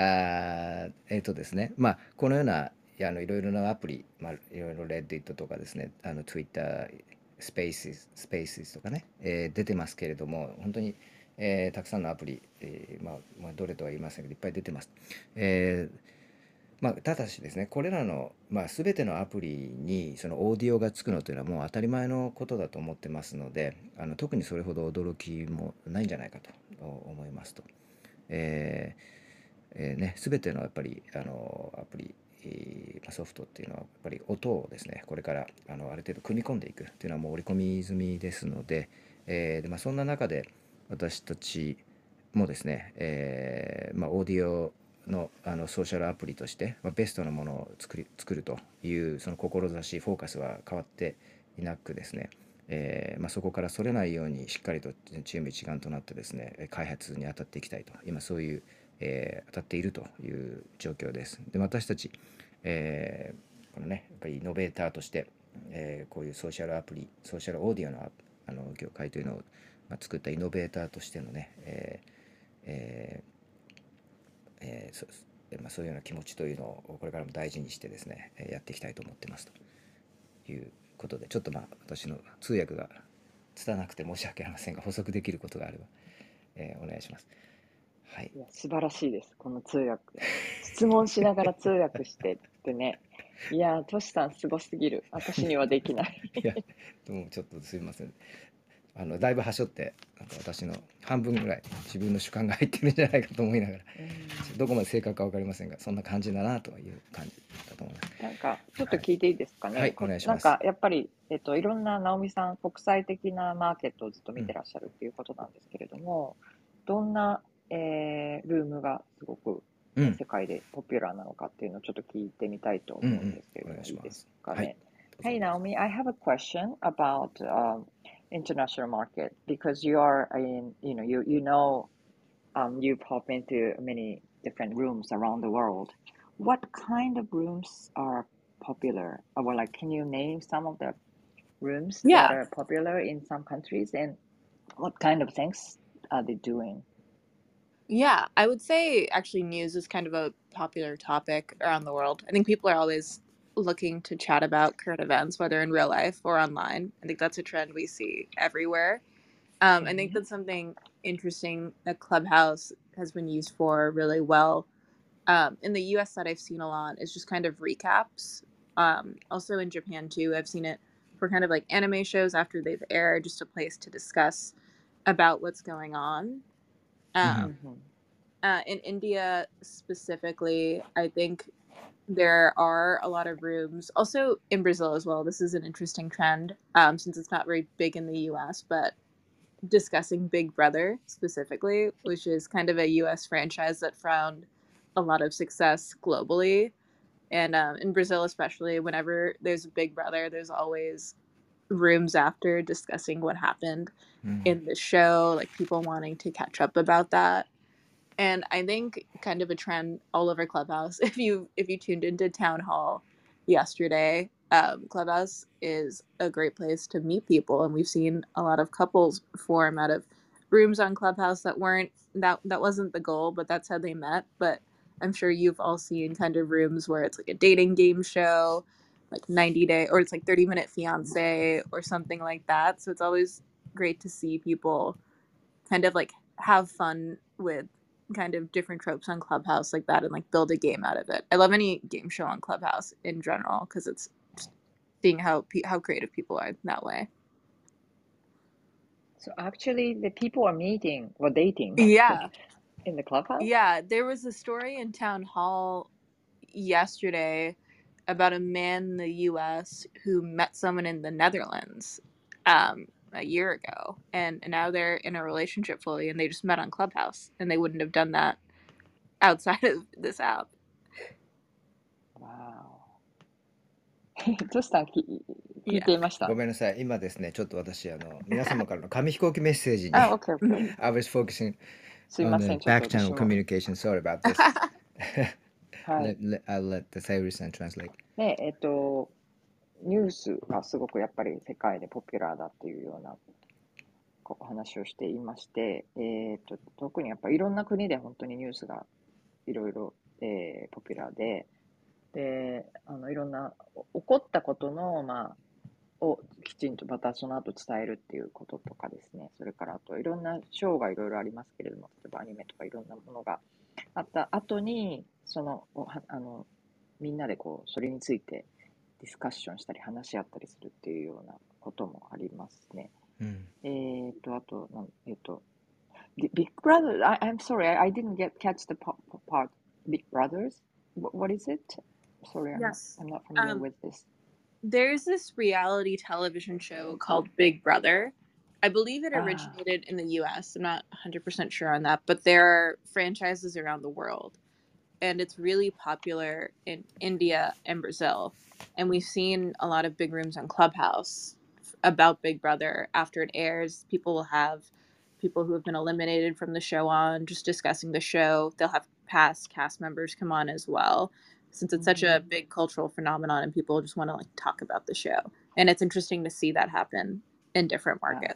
ーえっ、とですね、まあ、このような、いやあのいろいろなアプリ、まあ、いろいろ Reddit とかですね、あの Twitter、Spaces、Spaces とかね、えー出てますけれども、本当に、 えーたくさんのアプリ、えーまあ、まあ、どれとは言いませんけど、いっぱい出てます。えーまあ、ただしですね、これらの、まあ、全てのアプリにそのオーディオがつくのというのはもう当たり前のことだと思ってますので、あの特にそれほど驚きもないんじゃないかと思いますと。えーえーね、全てのやっぱりあのアプリ、ソフトっていうのはやっぱり音をですねこれからあのある程度組み込んでいくっていうのはもう織り込み済みですので,、えーでまあ、そんな中で私たちもですね、えーまあ、オーディオのあのソーシャルアプリとして、まあ、ベストなものを作り作るというその志フォーカスは変わっていなくですね、えーまあ、そこからそれないようにしっかりとチーム一丸となってですね開発に当たっていきたいと今そういう、えー当たっているという状況です。で私たち、えーこのねやっぱりイノベーターとして、えーこういうソーシャルアプリソーシャルオーディオのあの業界というのを、まあ、作ったイノベーターとしてのね、えーえーえーそえーまあ、そういうような気持ちというのをこれからも大事にしてですねえーやっていきたいと思ってますということでちょっとまあ私の通訳が拙なくて申し訳ありませんが補足できることがあれば、えーお願いします。はいいや素晴らしいです、この通訳。質問しながら通訳してってね。いやー、トシさんすごすぎる。私にはできない。いや、どうもちょっとすみません。あのだいぶはしょって、なんか私の半分ぐらい自分の主観が入ってるんじゃないかと思いながら、どこまで正確かわかりませんが、そんな感じだなという感じだと思います。なんか、ちょっと聞いていいですかね？はいお願いします。なんか、やっぱり、えっと、いろんな直美さん、国際的なマーケットをずっと見てらっしゃるっていうことなんですけれども、どんな、えールームがすごくうん。世、界でポピュラーなのかっていうのをちょっと聞いてみたいと思うんですけれども、うんうん。いいですかはい。ね。Hey Naomi, I have a question about um, international market because you are in, you know, you you know, um, you pop into many different rooms around the world. What kind of rooms are popular? Or like, can you name some of the rooms Yeah. that are popular in some countries, and what kind of things are they doing? Yeah, I would say actually news is kind of a popular topic around the world. I think people are always looking to chat about current events, whether in real life or online. I think that's a trend we see everywhere. Um, I think Mhm. that's something interesting that Clubhouse has been used for really well. Um, in the US, that I've seen a lot is just kind of recaps. Um, also in Japan too, I've seen it for kind of like anime shows after they've aired, just a place to discuss about what's going on. Um, Mhm. uh, in India specifically, I think there are a lot of rooms. Also in Brazil as well. This is an interesting trend um, since it's not very big in the U.S., but discussing Big Brother specifically, which is kind of a US franchise that found a lot of success globally. And um, in Brazil, especially, whenever there's a Big Brother, there's always rooms after discussing what happened Mm. in the show, like people wanting to catch up about that. And I think kind of a trend all over Clubhouse. If you if you tuned into Town Hall yesterday, um, Clubhouse is a great place to meet people, and we've seen a lot of couples form out of rooms on Clubhouse that weren't that that wasn't the goal, but that's how they met. But I'm sure you've all seen kind of rooms where it's like a dating game show, like 90 day, or it's like 30 minute fiance or something like that. So it's always great to see people kind of like have fun with kind of different tropes on Clubhouse like that and like build a game out of it. I love any game show on Clubhouse in general because it's seeing how how creative people are that way. So actually, the people are meeting or dating Yeah. in the clubhouse. Yeah, there was a story in town hall yesterday about a man in the US who met someone in the Netherlands um, a year ago and, and now they're in a relationship fully and they just met on Clubhouse and they wouldn't have done that outside of this app. Wow. どうした聞聞いていました。ごめんなさい。今ですね、ちょっと私、あの皆様からの紙飛行機メッセージに。あ、OK, OK. I was focusing on the back channel communication. Sorry about this. はい。Let, let, I'll let the Sayuri-san translate. ねえ、えっと。ニュースがすごくやっぱり世界でポピュラーだっていうようなこう話をしていまして、えっと、特にやっぱいろんな国で本当にニュースがいろいろ、えーポピュラーで、で、あの、いろんな起こったことの、まあ、をきちんとまたその後伝えるっていうこととかですね、それからあといろんなショーがいろいろありますけれども、例えばアニメとかいろんなものがあった後に、その、あの、みんなでこう、それについてディスカッションしたり話し合ったりするっていうようなこともありますね。うん。えーと、あと、なんえっと、Bi- Big Brother, I, I'm sorry, I, I didn't get catch the po- po- part. Big Brothers? What, what is it? Sorry, I'm not, Yes. I'm not familiar Um, with this. There's this reality television show called Big Brother. I believe it Ah. originated in the US. I'm not 100% sure on that, but there are franchises around the world. And it's really popular in India and Brazil. And we've seen a lot of big rooms on Clubhouse about Big Brother. After it airs, people will have people who have been eliminated from the show on, just discussing the show. They'll have past cast members come on as well since it's such a Mhm. big cultural phenomenon and people just want to like talk about the show and it's interesting to see that happen in different markets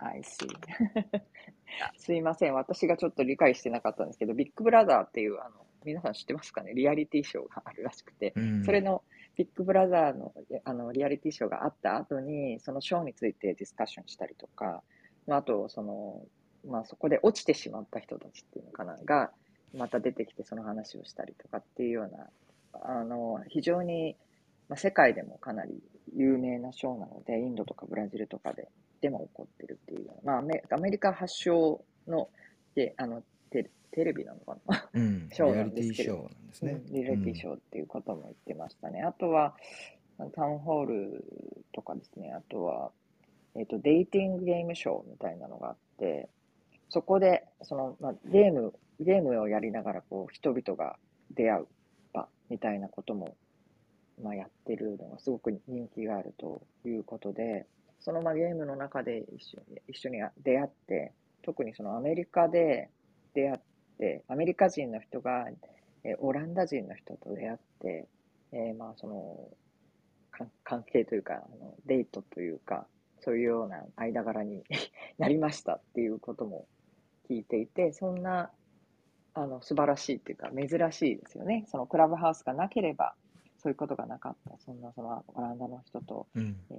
I see. すいません。私がちょっと理解してなかったんですけど、ビッグブラザーっていう、あの、 皆さん知ってますかね？リアリティショーがあるらしくて、うん。それのビッグブラザーのあのリアリティショーがあった後に、そのショーについてディスカッションしたりとか、まあ、あと、その、まあ、そこで落ちてしまった人たちっていうのかな、が、また出てきてその話をしたりとかっていうような、あの、非常に、まあ、世界でもかなり有名なショーなので、インドとかブラジルとかで、でも起こってるっていうまあアメ、アメリカ発祥の、で、あの、テテレビなのかな？うん。ショーリアリなんですけどティショーなんですね。リアリティショーっていうことも言ってましたね。あとは、タウンホールとかですね、あとは、えっ、と、デイティングゲームショーみたいなのがあって、そこで、その、まあ、ゲーム、ゲームをやりながら、こう、人々が出会う場みたいなことも、まあ、やってるのがすごく人気があるということで、そのまあゲームの中で一緒に一緒に出会って、特にそのアメリカで出会って、アメリカ人の人が、えオランダ人の人と出会って、えーまあその関係というかあの、デートというか、そういうような間柄に なりましたっていうことも聞いていて、そんなあの素晴らしいっていうか、珍しいですよね。そのクラブハウスがなければ、そういうことがなかった。そんなそのオランダの人と、うん。え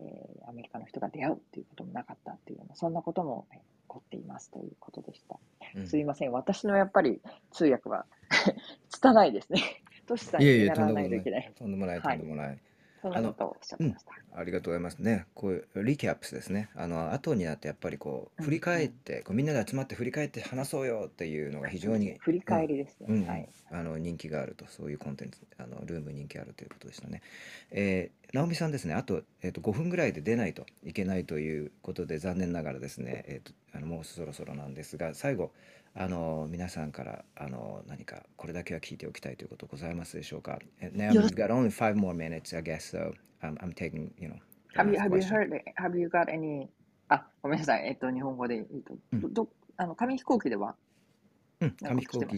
ーアメリカの人が出会うっていうこともなかったっていうような、そんなことも、えー起こっていますということでした。うんすいません。私のやっぱり通訳は 拙いですね。トシさんに見習わとんでもないといけない。。とんでもない、とはいんでもない。そんなことをおっしゃってました。ありがとうございますね。こういうリキャップスですね。あの後になってやっぱりこううん振り返って、こうみんなで集まって振り返って話そうよっていうのが非常に振り返りですね。うんうんはい。あの人気があるとそういうコンテンツあのルーム人気あるということでしたね。えー直美さんですね、あと、えっと、5分ぐらいで出ないといけないということで、残念ながらですね、えっと、あのもうそろそろなんですが、最後、あの皆さんからあの何かこれだけは聞いておきたいということございますでしょうか？Now we've got only five more minutes, I guess, so I'm, I'm taking, you know, Have you, have you heard, have you got any, あ、ごめんなさい、えっと、日本語で。いいと。ど、どあの、紙飛行機では？うん、紙飛行機。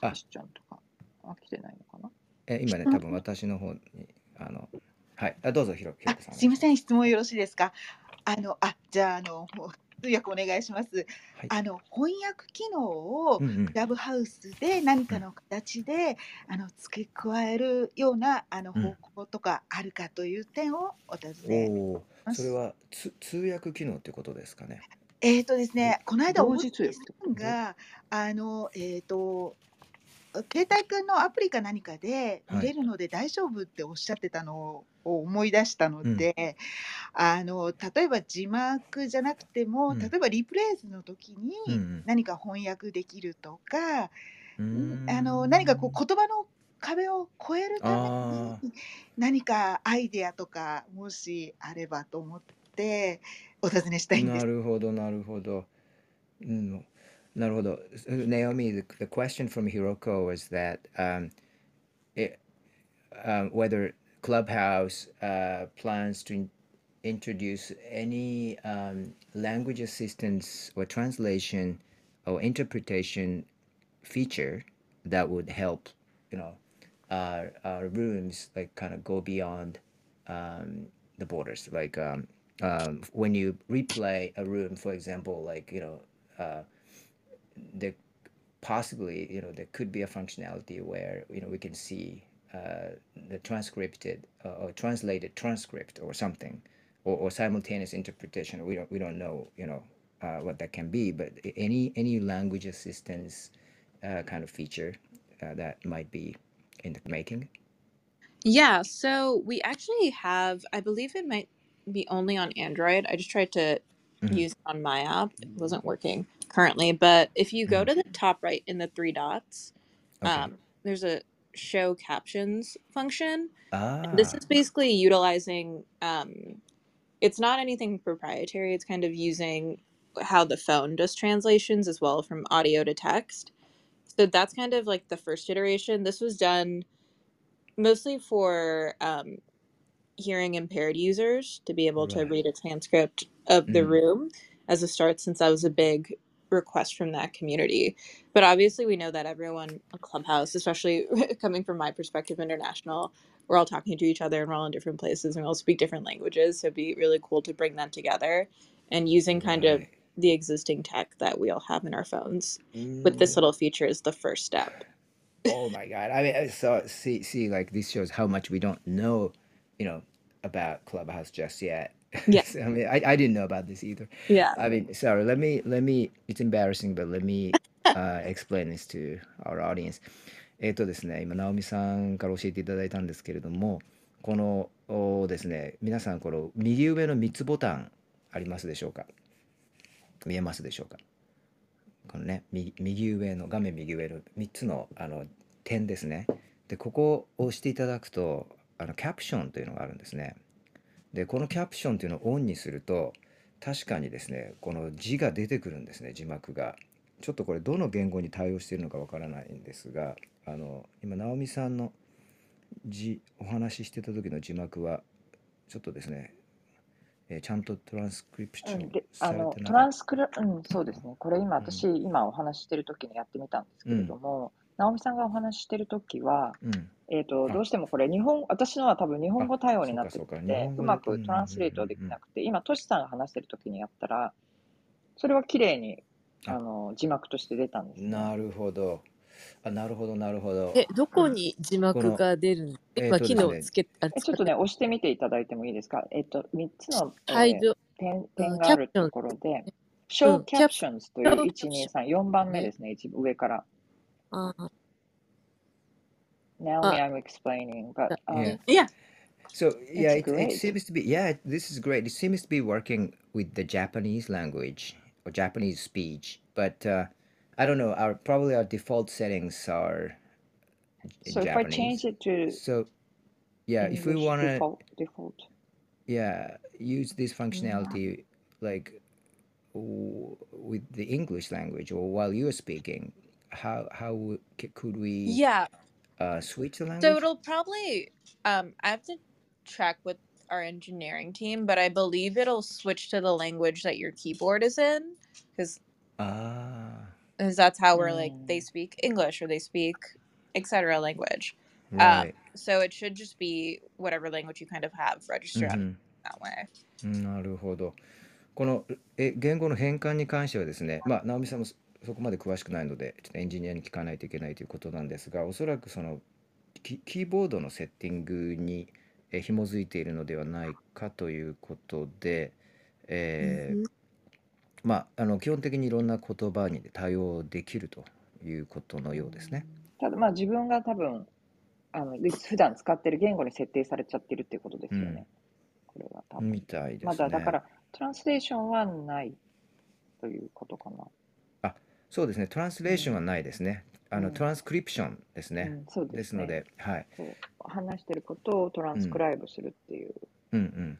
あ、しちゃんとか。あ、来てないのかな？え、今ね、多分私の方に、あの、はい、あどうぞ、ひろ、ひろさん。すみません、質問よろしいですか？あの、あ、じゃあ、あの、通訳お願いします。はい、あの翻訳機能をクラブハウスで何かの形で、うん、あの付け加えるようなあの方向とかあるかという点をお尋ねます。それはつ通訳機能ということですかね。えっ、ー、とですね、この間、おじさんが、あの、えっ、ー、と、携帯くんのアプリか何かで見れるので大丈夫っておっしゃってたのを思い出したので、あの例えば字幕じゃなくても、例えばリプレイズの時に何か翻訳できるとか、あの何かこう言葉の壁を越えるために何かアイデアとかもしあればと思ってお尋ねしたいんです。なるほどなるほど。うん Naruhodo. Naomi, the, the question from Hiroko was that um, it, um, whether Clubhouse uh, plans to in- introduce any um, language assistance or translation or interpretation feature that would help, you know, our, our rooms like kind of go beyond um, the borders. Like when you replay a room, for example, like you know. Uh, there possibly you know there could be a functionality where you know we can see uh, the transcripted uh, or translated transcript or something or, or simultaneous interpretation. We don't we don't know you know uh, what that can be but any any language assistance uh, kind of feature uh, that might be in the making. Yeah so we actually have i believe it might be only on android. I just tried to mm-hmm. use on my app it wasn't working currently, but if you go mm-hmm. to the top right in the three dots, Okay. um, there's a show captions function. This is ah. basically utilizing, um, it's not anything proprietary. It's kind of using how the phone does translations as well from audio to text. So that's kind of like the first iteration. This was done mostly for um, hearing impaired users to be able to read a transcript of the Mm. room as a start, since that was a big request from that community. But obviously, we know that everyone, a clubhouse, especially coming from my perspective, international, we're all talking to each other and we're all in different places and we all speak different languages. So it'd be really cool to bring that together and using kind of the existing tech that we all have in our phones with this mm. little feature is the first step. oh my god! I mean, so see, see, like this shows how much we don't know, you know, about Clubhouse just yet. Yeah. So, I mean, I, I didn't know about this either. Yeah. I mean, sorry. Let me let me. It's embarrassing, but let me uh, explain this to our audience. えっとですね、今直美さんから教えていただいたんですけれども、このおですね、皆さんこの右上の3つボタンありますでしょうか。見えますでしょうか。このね、右右上の画面右上の3つのあの点ですね。で、ここを押していただくと、あのキャプションというのがあるんですね。でこのキャプションっていうのをオンにすると確かにですねこの字が出てくるんですね字幕が。ちょっとこれどの言語に対応しているのかわからないんですがあの今直美さんの字お話ししてた時の字幕はちょっとですね、えー、ちゃんとトランスクリプションされてなかった、うん、トランスクリうんそうですね。これ今私、うん、今お話ししてる時にやってみたんですけれども、うん、直美さんがお話ししてる時は、うんえっ、と、どうしてもこれ、日本、私のは多分日本語対応になってて、うまくトランスレートできなくて、今、トシさんが話してる時にやったら、それは綺麗にあ。の字幕として出たんです、ね、なるほど。あ、なるほど、なるほど。え、どこに字幕が出るの、今、えー、機能つけ、あちょっとね、押してみていただいてもいいですか？えっ、と、3つの、えー、点点があるところで、Show Captions という1、2、3、4番目ですね、一部上から。あ Now uh, I'm explaining, but um, Yeah. yeah. So yeah, it, it seems to be yeah, this is great. It seems to be working with the Japanese language or Japanese speech, but uh, I don't know. Our probably our default settings are So if I change it to So yeah, if we want to, default, default. yeah, use this functionality like w- with the English language or while you're speaking, how how w- c- could we Yeah. uh, switch the So language? it'll probably um I have to check with our engineering team, but I believe it'll switch to the language that your keyboard is in because Ah, that's how we're like they Mm. speak English or they speak etc. language. right. So it should just be whatever language you kind of have registered Mhm. that way. なるほど。このえ言語の変換に関してはですね、まあ、直美さんも そそこまで詳しくないので、ちょっとエンジニアに聞かないといけないということなんですが、おそらくそのキキーボードのセッティングにえ紐づいているのではないかということで、えー Mhm. まあ、あの基本的にいろんな言葉に対応できるということのようですね。ただまあ自分が多分あので普段使ってる言語に設定されちゃってるっていうことですよね。これは多分。みたいですね。まだだからトランスレーションはないということかな。そうですね、トランスレーションはないですね。あのうんトランスクリプションですね。うん、そうでですすね。ので、はい。そう話してることをトランスクライブするっていう。うんうん。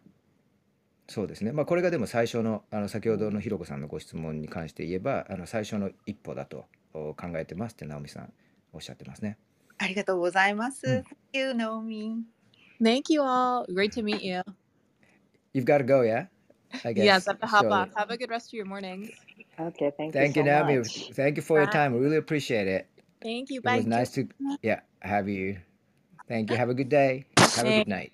そうですね。まあこれがでも最初のあの先ほどのひろこさんのご質問に関して言えば、あの最初の一歩だとお考えてますって直美さんおっしゃってますね。ありがとうございます。うん Thank you, Naomi. Thank you all. Great to meet you. You've got to go, yeah? I guess. Yes, I have to hop So, off. Have a good rest of your morning. Okay, thank you Thank you, so Naomi. much. Thank you for your time. We really appreciate it. Thank you. It Bye. was nice to yeah, have you. Thank you. Have a good day. Have a good night.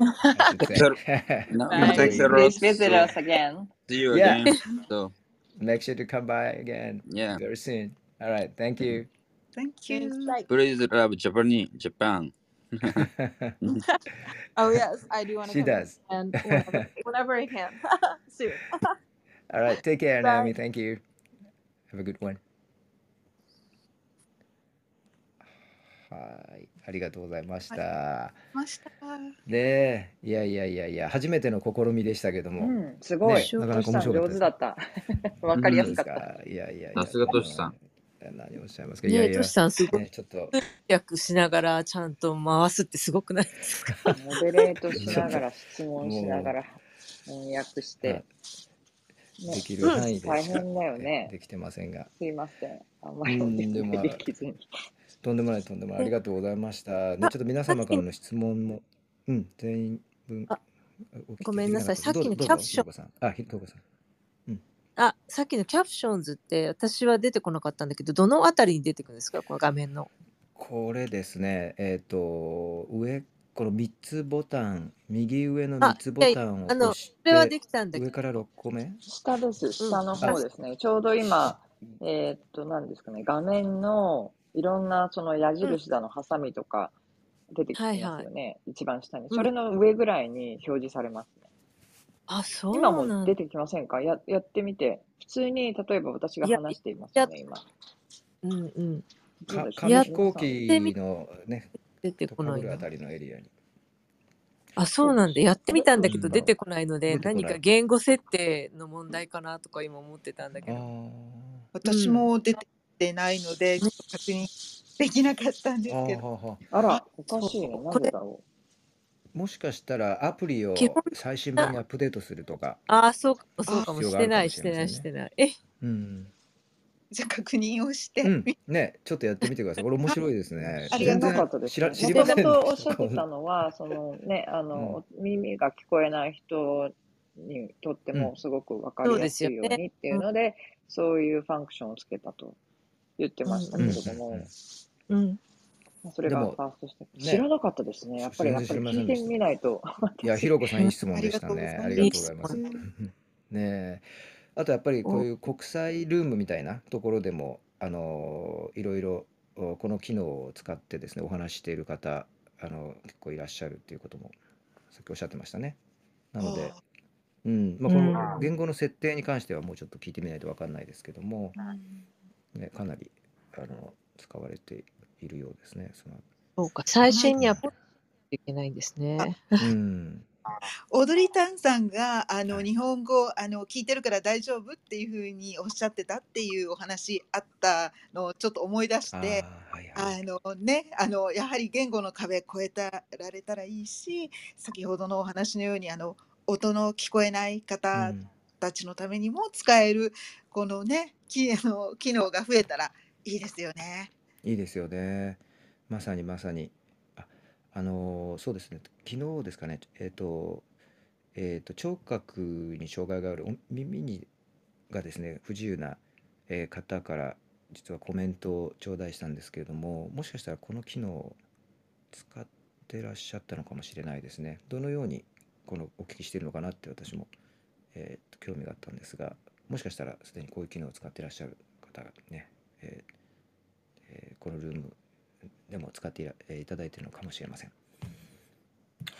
I should say. No, thanks. Please visit So, us again. see you Yeah. again. So, Make sure to come by again yeah. very soon. All right. Thank you. Thank you. Please love Japanese, Japan. Oh yes, I do want to. She does. And whenever, whenever I can. Soon. All right. Take care, Bye. Naomi. Thank you. Have a good one. はい。ありがとうございました。ました。ねえ、いやいやいやいや、初めての試みでしたけども。うん、すごい。ねなかなか面白かった上手だった。わかりやすすかった。か。いやいやいや。さすがトシさん。何をおっしゃいますか。いやいね、やトシ。さんすごいね、ちょっと。訳しながらちゃんと回すってすごくないですか？モデレートしながら、質問しながら、翻訳して。ねできる範囲で大しか変だよね。できてませんが。すいません。あんまりでもできずに。とんでもないとんでもない。ありがとうございました。ね、ちょっと皆様からの質問も、うん、全員分。ごめんなさいさっきのキャプションあ、ひろこさん。あ、さっきのキャプションズって私は出てこなかったんだけど、どのあたりに出てくるんですか？この画面の。これですね、えっ、と、上、この3つボタン、右上の3つボタンをあの押しそれはて、できたんだけど、上から6個目下です。下の方ですね。ちょうど今、えーっと、何ですかね、画面のいろんなその矢印だの、ハサミとか出てきてますよね。一番下に。うんそれの上ぐらいに表示されますね。あ、そう今なんだも出。てきませんか？ややってみて。普通に、例えば私が話していますよね、今。うんうん。紙飛行機のね、出てとこないなあ。たりのエリアに。あ、そうなんだ。やってみたんだけうんど出てこないので、何か言語設定の問題かなとか今思ってたんだけあど。ー私も出てないので、ちょっと確認できなかったんですあけど。あら、おかしいね。なこれぜだろーもしかしたらアプリを最新版にアップデートするとか。あ、そうそうかも。してない、ししてない、してない。え、うん。じゃあ確認をして。うん、ね、ちょっとやってみてください。これ面白いですね。う。知らありがとうなかったです、知りませんでもとおっしゃしたってたのは、そのね、あの、耳が聞こえない人にとってもすごくわかりやすいようにっていうので、そういうファンクションをつけたと言ってましたけれども、うんそれがでもファーストステップ。ね知らなかったですね。やっぱり、やっぱり聞いてみないと。いや、ひろこさんいい質問でしたね。あありりがとうございま。すねえあとやっぱりこういう国際ルームみたいなところでも、あのいろいろおこの機能を使ってですね、お話ししている方、あの結構いらっしゃるっていうこともさっきおっしゃってましたね。なので、うん、まあ、この言語の設定に関してはもうちょっと聞いてみないとわかんないですけども、ね、かなりあの使われているようですね。その。そうか、最新にいけないんですね。うん、踊りたんさんがあの日本語あの聞いてるから大丈夫っていうふうにおっしゃってたっていうお話あったのをちょっと思い出して。あのね、あのやはり言語の壁越えたられたらいいし先ほどのお話のようにあの音の聞こえない方たちのためにも使える、このねき あの機能が増えたらいいですよね。いいですよね。まさにまさに。あ、のそうですね。昨日ですかね。えっと、えっと、聴覚に障害がある耳にがですね、不自由な、えー方から実はコメントを頂戴したんですけれども、もしかしたらこの機能を使ってらっしゃったのかもしれないですね。どのようにこのお聞きしてるのかなって私も、えーと興味があったんですが、もしかしたらすでにこういう機能を使ってらっしゃる方がね、えーえーこのルームでも使っていただいているのかもしれません。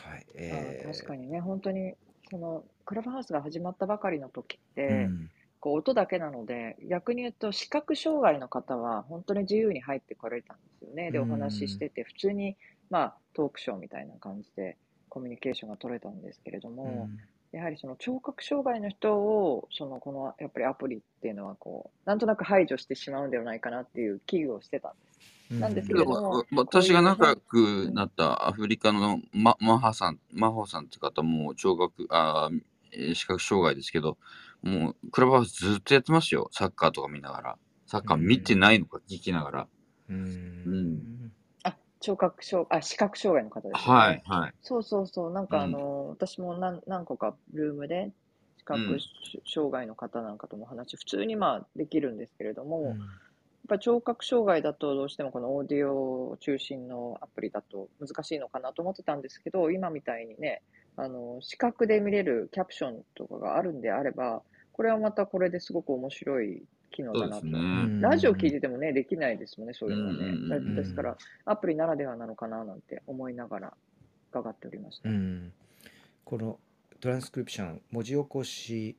はい。あえ確かにね、本当に、その、クラブハウスが始まったばかりの時っうて、ん。こう音だけなので、逆に言うと視覚障害の方は本当に自由に入ってこられたんですよね。うで、お話ししん。てて、普通に、まあ、トークショーみたいな感じでコミュニケーションが取れたんですけれどうも、ん。やはりその聴覚障害の人を、その、この、やっぱりアプリっていうのは、こう、なんとなく排除してしまうんではないかなっていう危惧をしてたんでなんですけけど、ん。れども、う私が仲良変、くなったアフリカのママハさん、マホさんって方も聴覚、あ視覚障害ですけど、もうクラブハウスずっとやってますよ。サッカーとか見ながら。サッうカー見てん。ないのか聞きながら。ううん。聴覚障、あ、視覚障害の方ですよね。はい、はい。そうそうそう、なんうかあん。の、私も何、何個かルームで視う覚ん。障害の方なんかとも話、普通にまあできるんですけれどうも、やっん。ぱ聴覚障害だとどうしてもこのオーディオ中心のアプリだと難しいのかなと思ってたんですけど、今みたいにね、あの、視覚で見れるキャプションとかがあるんであれば、これはまたこれですごく面白い機能だなと。ね。ラジオ聞いててもね、できないですもんね、そううん、いうのはね。ですから、アプリならではなのかななんて思いながら伺っておりました。うん。このトランスクリプション、文字起こし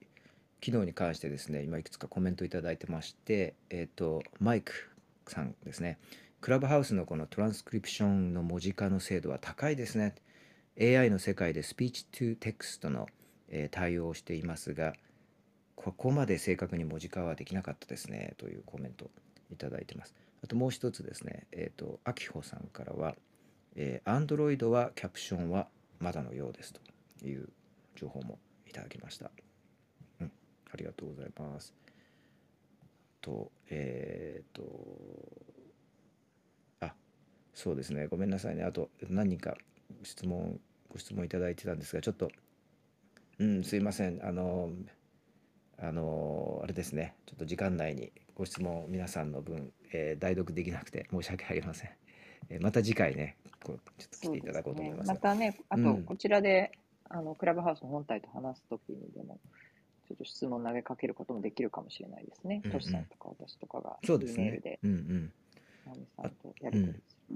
機能に関してですね、今いくつかコメントいただいてまして、えっと、マイクさんですね。クラブハウスのこのトランスクリプションの文字化の精度は高いですね。AI の世界でスピーチトゥテクストの、え対応をしていますが、ここまで正確に文字化はできなかったですねというコメントいただいてます。あともう一つですね、えっ、と、あきほさんからは、えー、Android はキャプションはまだのようですという情報もいただきました。うん、ありがとうございます。と、えっ、と、あ、そうですね、ごめんなさいね。あと何人か質問、ご質問いただいてたんですが、ちょっと、うん、すいません。あの、あの、あれですね、ちょっと時間内にご質問皆さんの分、えー代読できなくて申し訳ありません。えーまた次回ね、こうちょっと来ていただ。こうと思いますが。またね、あと、うん、こちらで、あの、クラブハウスの本体と話すときにでも、ちょっと質問投げかけることもできるかもしれないですね。うん、うトシさんん。とか私とかがそう E ですね。メールで、うんうん。さあ、んとやうん。り取りする。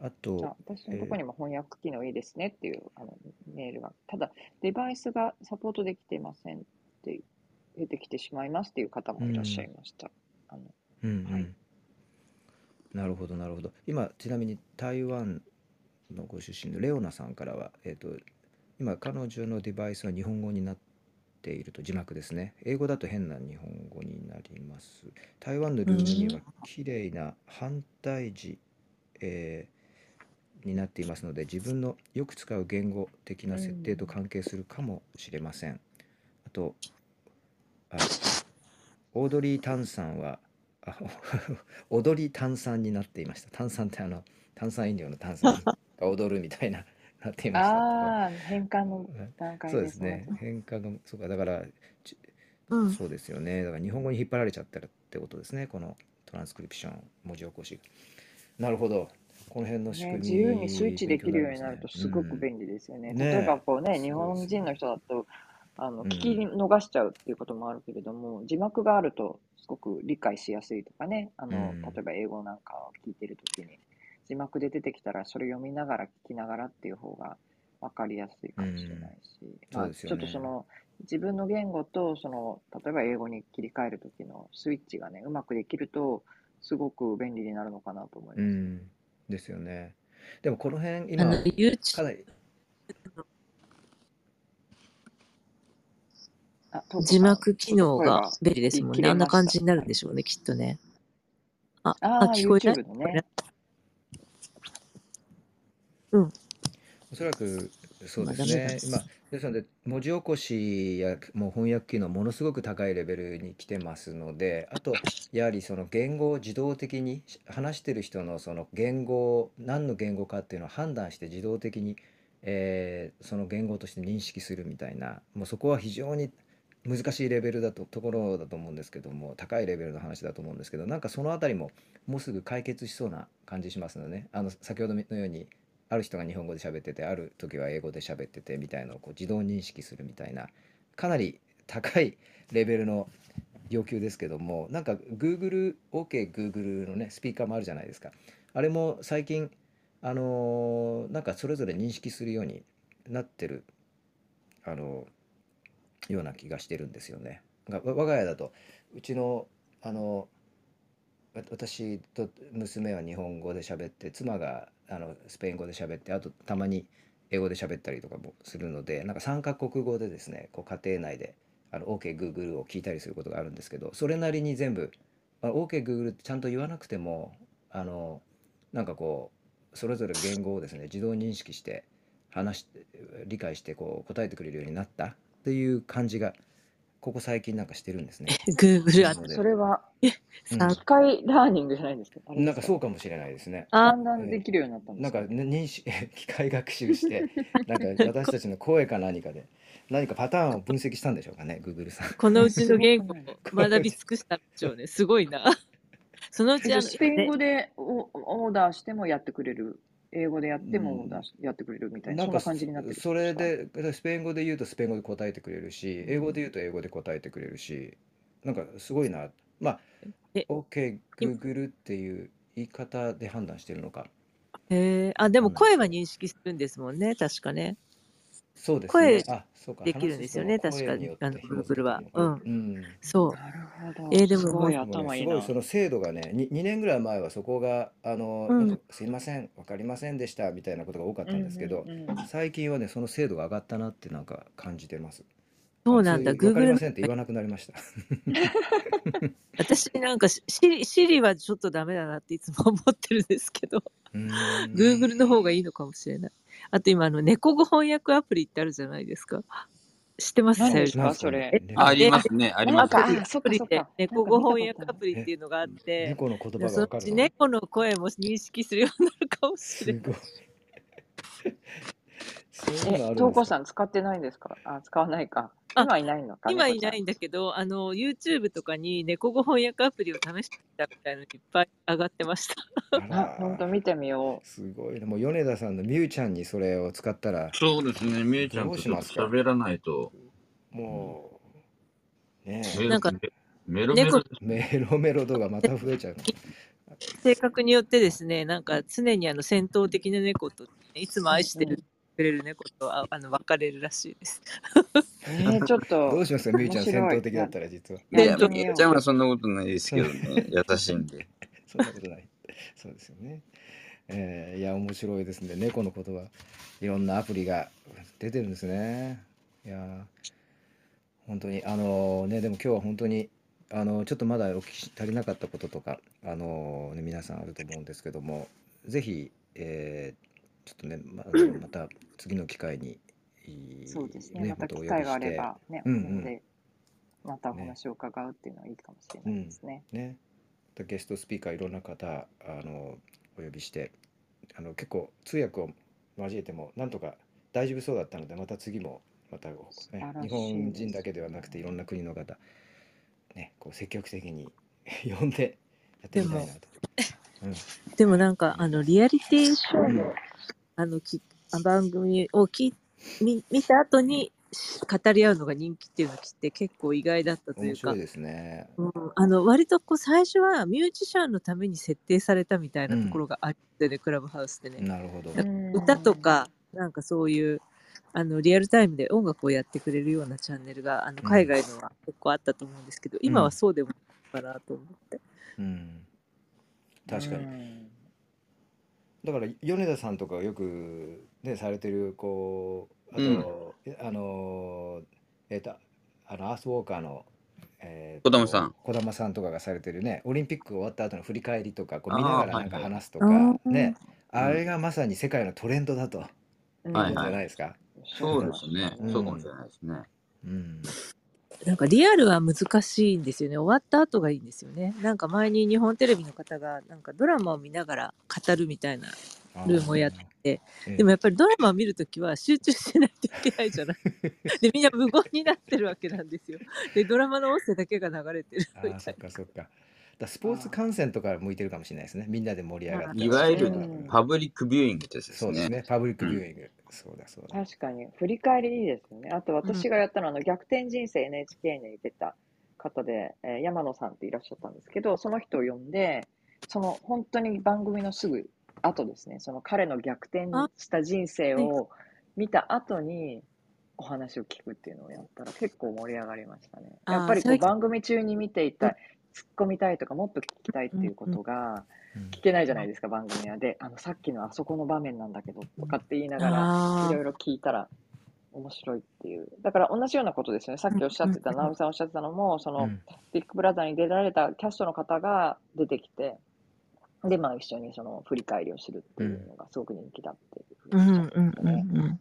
あと、あ、私のところえにも翻訳機能いいですねっていうあのメールが、ただ、デバイスがサポートできていませんって出てきてしまいますっていう方もいらっしゃいん、ました。あの、うんうはい。ん。なるほど、なるほど。今、ちなみに台湾のご出身のレオナさんからは、えっと、今、彼女のデバイスは日本語になっていると字幕ですね。英語だと変な日本語になります。台湾のうルームにん。は綺麗な反対字、えーになっていますので、自分のよく使う言語的うな設定とん。関係するかもしれません。あと、あ、オードリー・タンさんは、あ、踊り炭酸になっていました。炭酸ってあの、炭酸飲料の炭酸が踊るみたいな、なっていましたとか。ああ、変換のうん段階そうでですね。ね。変化が、そうか、だから、ちうん。そうですよね。だから日本語に引っ張られちゃってるってことですね。このトランスクリプション、文字起こし。なるほど。この辺の仕ね、組自由にスイッみ、チ勉強にできるようになるとすごくん。便利ですよね。例えばねこうね、え、日そうですよ本人のね。人だと、あの、う聞きん。逃しちゃうっていうこともあるけれども、字幕があるとすごく理解しやすいとかね、あうの、例えん。ば英語なんかを聞いてるときに、字幕で出てきたらそれ読みながら聞きながらっていう方が分かりやすいかもしれないし、まあ、ちょっとその自分の言語とその例えば英語に切り替える時のスイッチがねうまくできるとすごく便利になるのかなと思います。うん、ですよね。でもこの辺今かなり字幕機能が便利ですもんね。あんな感じになるんでしょうね、きっとね。あ、あ聞こえない、ね、うん。おそらくそうまあですね。今、ですので、文字起こしやもう翻訳機能、ものすごく高いレベルに来てますので、あと、やはりその言語を自動的にし話してる人のその言語、何の言語かっていうのを判断して自動的に、えーその言語として認識するみたいな、もうそこは非常に難しいレベルだと、ところだと思うんですけども、高いレベルの話だと思うんですけど、なんかそのあたりももうすぐ解決しそうな感じしますのでね。あの、先ほどのように、ある人が日本語で喋っててある時は英語で喋っててみたいのをこう自動認識するみたいなかなり高いレベルの要求ですけどもなんか Google OK Google のねスピーカーもあるじゃないですか。あれも最近あのーなんかそれぞれ認識するようになってるあのような気がしてるんですよね。我が家だとうちのあのわ私と娘は日本語で喋って妻があのスペイン語で喋ってあとたまに英語で喋ったりとかもするのでなんか3カ国語でですねこう家庭内で OKGoogle を聞いたりすることがあるんですけどそれなりに全部 OKGoogle ってちゃんと言わなくてもあのなんかこうそれぞれ言語をですね自動認識して話して理解してこう答えてくれるようになったっていう感じがここ最近なんかしてるんですね。Google あなのでそれはうん機械ラーニングじゃないですか？あれなんかそうかもしれないですね。あだんだんできるようになったんですか？なんか、ね、認識 機械学習してなんか私たちの声か何かで何かパターンを分析したんでしょうかね Google さん。このうちの言語を学び尽くしたんでしょうね。すごいな。そのうちあの、ねスペイン語でオオーダーしてもやってくれる。英語でやってもオーダーしやってくれるみたいな、そんななんか感じになってるそれでスペイン語で言うとスペイン語で答えてくれるし英語で言うと英語で答えてくれるしなんかすごいな。まあえ OK Google っていう言い方で判断してるのか。へえあ、でもうん声は認識するんですもんね、確かね。そうです声ねあそうか。できるんですよね確かに。あの Google は。うん。うん。そう。なるほど。えーでもすごいもうね頭いいな。すごいその精度がねに 2, 年ぐらい前はそこがあの、うん。なんかすいませんわかりませんでしたみたいなことが多かったんですけど、うんうんうん。最近はねその精度が上がったなってなんか感じてます。そうなんだ。あそういうわかり Google ませんって言わなくなりました。私なんかシリ、シリはちょっとダメだなっていつも思ってるんですけど、うーん。Google の方がいいのかもしれない。あと今、あの、猫語翻訳アプリってあるじゃないですか。知ってます？何？ですかそれ。ねありますね、あります。アプリで猫語翻訳アプリっていうのがあって、猫の言葉がそのうち猫の声も認識するようになるかもしれない。え、トウコですか？さん使ってないんですか？あ、使わないか。あ今いないのか？今いないん。だけど、あの、YouTube とかに猫語翻訳アプリを試してみたみたいなのいっぱい上がってました。あ本当見てみよすごいね。もう米田さんのミュウちゃんにそれを使ったらそうですね、みゆちゃんどうとちょっとしますか喋らないと。もうね。メなんかメロメロ。ですメロメロ度がまた増えちゃう性格によってですね、なんか常にあの戦闘的な猫と、いつも愛してるくれる猫とああの別れるらしいです。う。えー、ちょっどとうします？かみゆちゃん戦闘的だったら実はいや、みゆちゃんはそんなことないですけどね、優しいんで。そんなことない。そうですよね。えーいや面白いですね。猫の言葉いろんなアプリが出てるんですね。いやー本当にあのねでも今日は本当にあのちょっとまだお聞きし足りなかったこととかあのね皆さんあると思うんですけどもぜひ、えーちょっとねまあ のまた次の機会にそうですね。また機会があればね、うんうん。でまたお話を伺うっていうのはいいかもしれないですね。ね、でゲストスピーカーいろんな方あのお呼びしてあの結構通訳を交えてもなんとか大丈夫そうだったのでまた次もまた、ね日本人だけではなくていろんな国の方、ね、こう積極的に 呼んでやってみたいなと。うん。でもなんか、あの、リアリティショーの、あの、きあ番組をき見見た後にし語り合うのが人気っていうのを聞いて結構意外だったというか面白い、ですね。うん、あの割とこう最初はミュージシャンのために設定されたみたいなところがあってね、クラブハウスでね。なるほど。うん歌とか、なんかそういう、あのリアルタイムで音楽をやってくれるようなチャンネルがあのうん海外のは結構あったと思うんですけど、今はそうでもないかなと思って。うん、確かに。うんだから米田さんとかよくねされてるこうあと、あのえっ、とあのアースウォーカーの、えー児玉さん。児玉さんとかがされてるねオリンピック終わった後の振り返りとかこう見ながらなんか話すとか、あー。ね。うん。あれがまさに世界のトレンドだとうんはいいうことじゃないですか。そうですね。うん。そうかもしれないですね。うんなんかリアルは難しいんですよね。終わった後がいいんですよね。なんか前に日本テレビの方がなんかドラマを見ながら語るみたいなルームをやってて、ええでもやっぱりドラマを見るときは集中しないといけないじゃない。で、みんな無言になってるわけなんですよ。で、ドラマの音声だけが流れてるみああそったいな。かそっか。だスポーツ観戦とか向いてるかもしれないですね。みんなで盛り上がって。いわゆるうんパブリックビューイングですね。そうですね。パブリックビューイング。そうだそうだ。確かに、振り返りいいですよね。あと私がやったのは、あの逆転人生 NHK に出た方で、えー山野さんっていらっしゃったんですけど、その人を呼んで、その本当に番組のすぐ後ですね、その彼の逆転した人生を見た後にお話を聞くっていうのをやったら結構盛り上がりましたね。やっぱりこそうれ番組中に見ていた、突っ込みたいとかもっと聞きたいっていうことがうん聞けないじゃないですか、番組は。で、あのさっきのあそこの場面なんだけどとかって言いながら、あいろいろ聞いたら面白いっていう。だから同じようなことですよね。さっきおっしゃってた、うん直美さんおっしゃってたのも、その、うんビッグブラザーに出られたキャストの方が出てきて、で、まあ一緒にその振り返りをするっていうのがすごく人気だっていうふううにおっしゃってましたね。うん。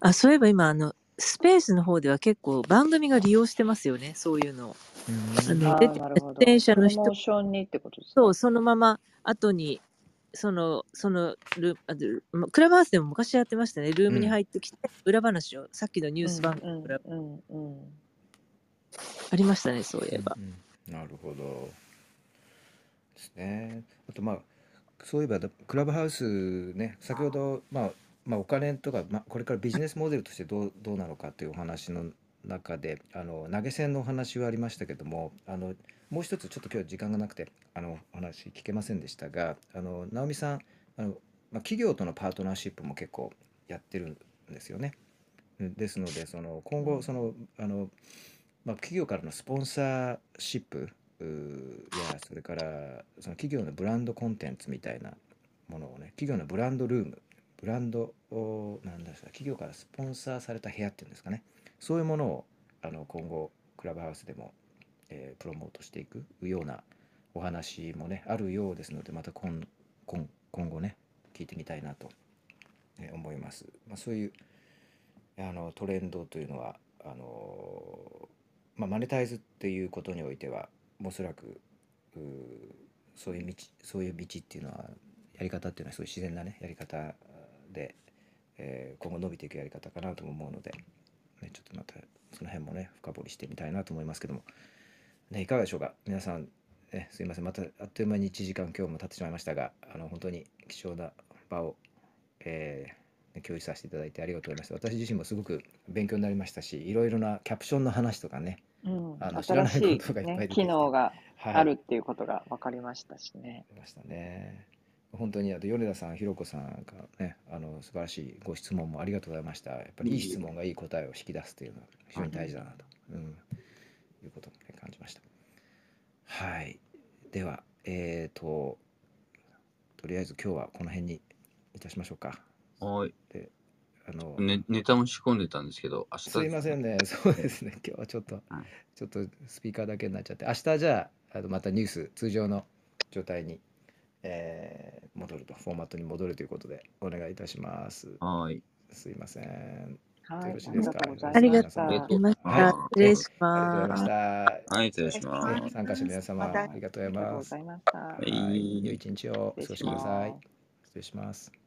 あ、そういえば今、あの、スペースの方では結構番組が利用してますよね、そういうのを。あの出て。出演者の人プロモーションにってことですか？そう、そのまま後に、その、そのルあルまクラブハウスでも昔やってましたね。ルームに入ってきて、裏話を、さっきのニュース番組うん。ありましたね、そういえば。うんなるほど。ですね。あとまあそういえばだクラブハウスね先ほどまあまあお金とか、まあ、これからビジネスモデルとしてどうどうなのかというお話の中であの投げ銭のお話はありましたけどもあのもう一つちょっと今日時間がなくてあのお話聞けませんでしたがあの直美さんあの、まあ、企業とのパートナーシップも結構やってるんですよね。うんですのでその今後そのあのまあ、企業からのスポンサーシップやそれからその企業のブランドコンテンツみたいなものをね企業のブランドルームブランドをなんだろう企業からスポンサーされた部屋っていうんですかねそういうものをあの今後クラブハウスでも、えープロモートしていくようなお話もねあるようですのでまた今今今後ね聞いてみたいなと、思います。まあ、そういうあのトレンドというのはあのまあ、マネタイズっていうことにおいてはおそらくそういう道そういう道っていうのはやり方っていうのはそうい自然なねやり方で、えー今後伸びていくやり方かなとも思うので、ね、ちょっとまたその辺もね深掘りしてみたいなと思いますけども、ね、いかがでしょうか？皆さん、ね、すいません。またあっという間に1時間今日も経ってしまいましたがあの本当に貴重な場を、えーね共有させていただいてありがとうございました。私自身もすごく勉強になりましたしいろいろなキャプションの話とかねうん。あの知らないことがいっぱい出ね、てきて機能がはいあるっていうことが分かりましたしね。出ましたね。本当にあと米田さん、ひろこさんがね、あの素晴らしいご質問もありがとうございました。やっぱりいい質問がいい答えを引き出すというのは非常に大事だなと、うん、いうことを、ね、感じました。はい。では、えっ、と、とりあえず今日はこの辺にいたしましょうか。はい。あの、ね、ネタも仕込んでたんですけど、明日すいませんね、そうですね、今日はちょっと、はいちょっとスピーカーだけになっちゃって、明日じゃあ、あのまたニュース、通常の状態に、えー戻ると、フォーマットに戻るということで、お願いいたします。はい。すいません。はい、よろしいですか？ありがとうございました。ありがとありがとうございました。はい失礼しありがとうございま。ますした。はい、失礼します。ね参加者の皆様、ありがとうありがとうございます。はいはい、良い一日をお過ごしください。失礼します。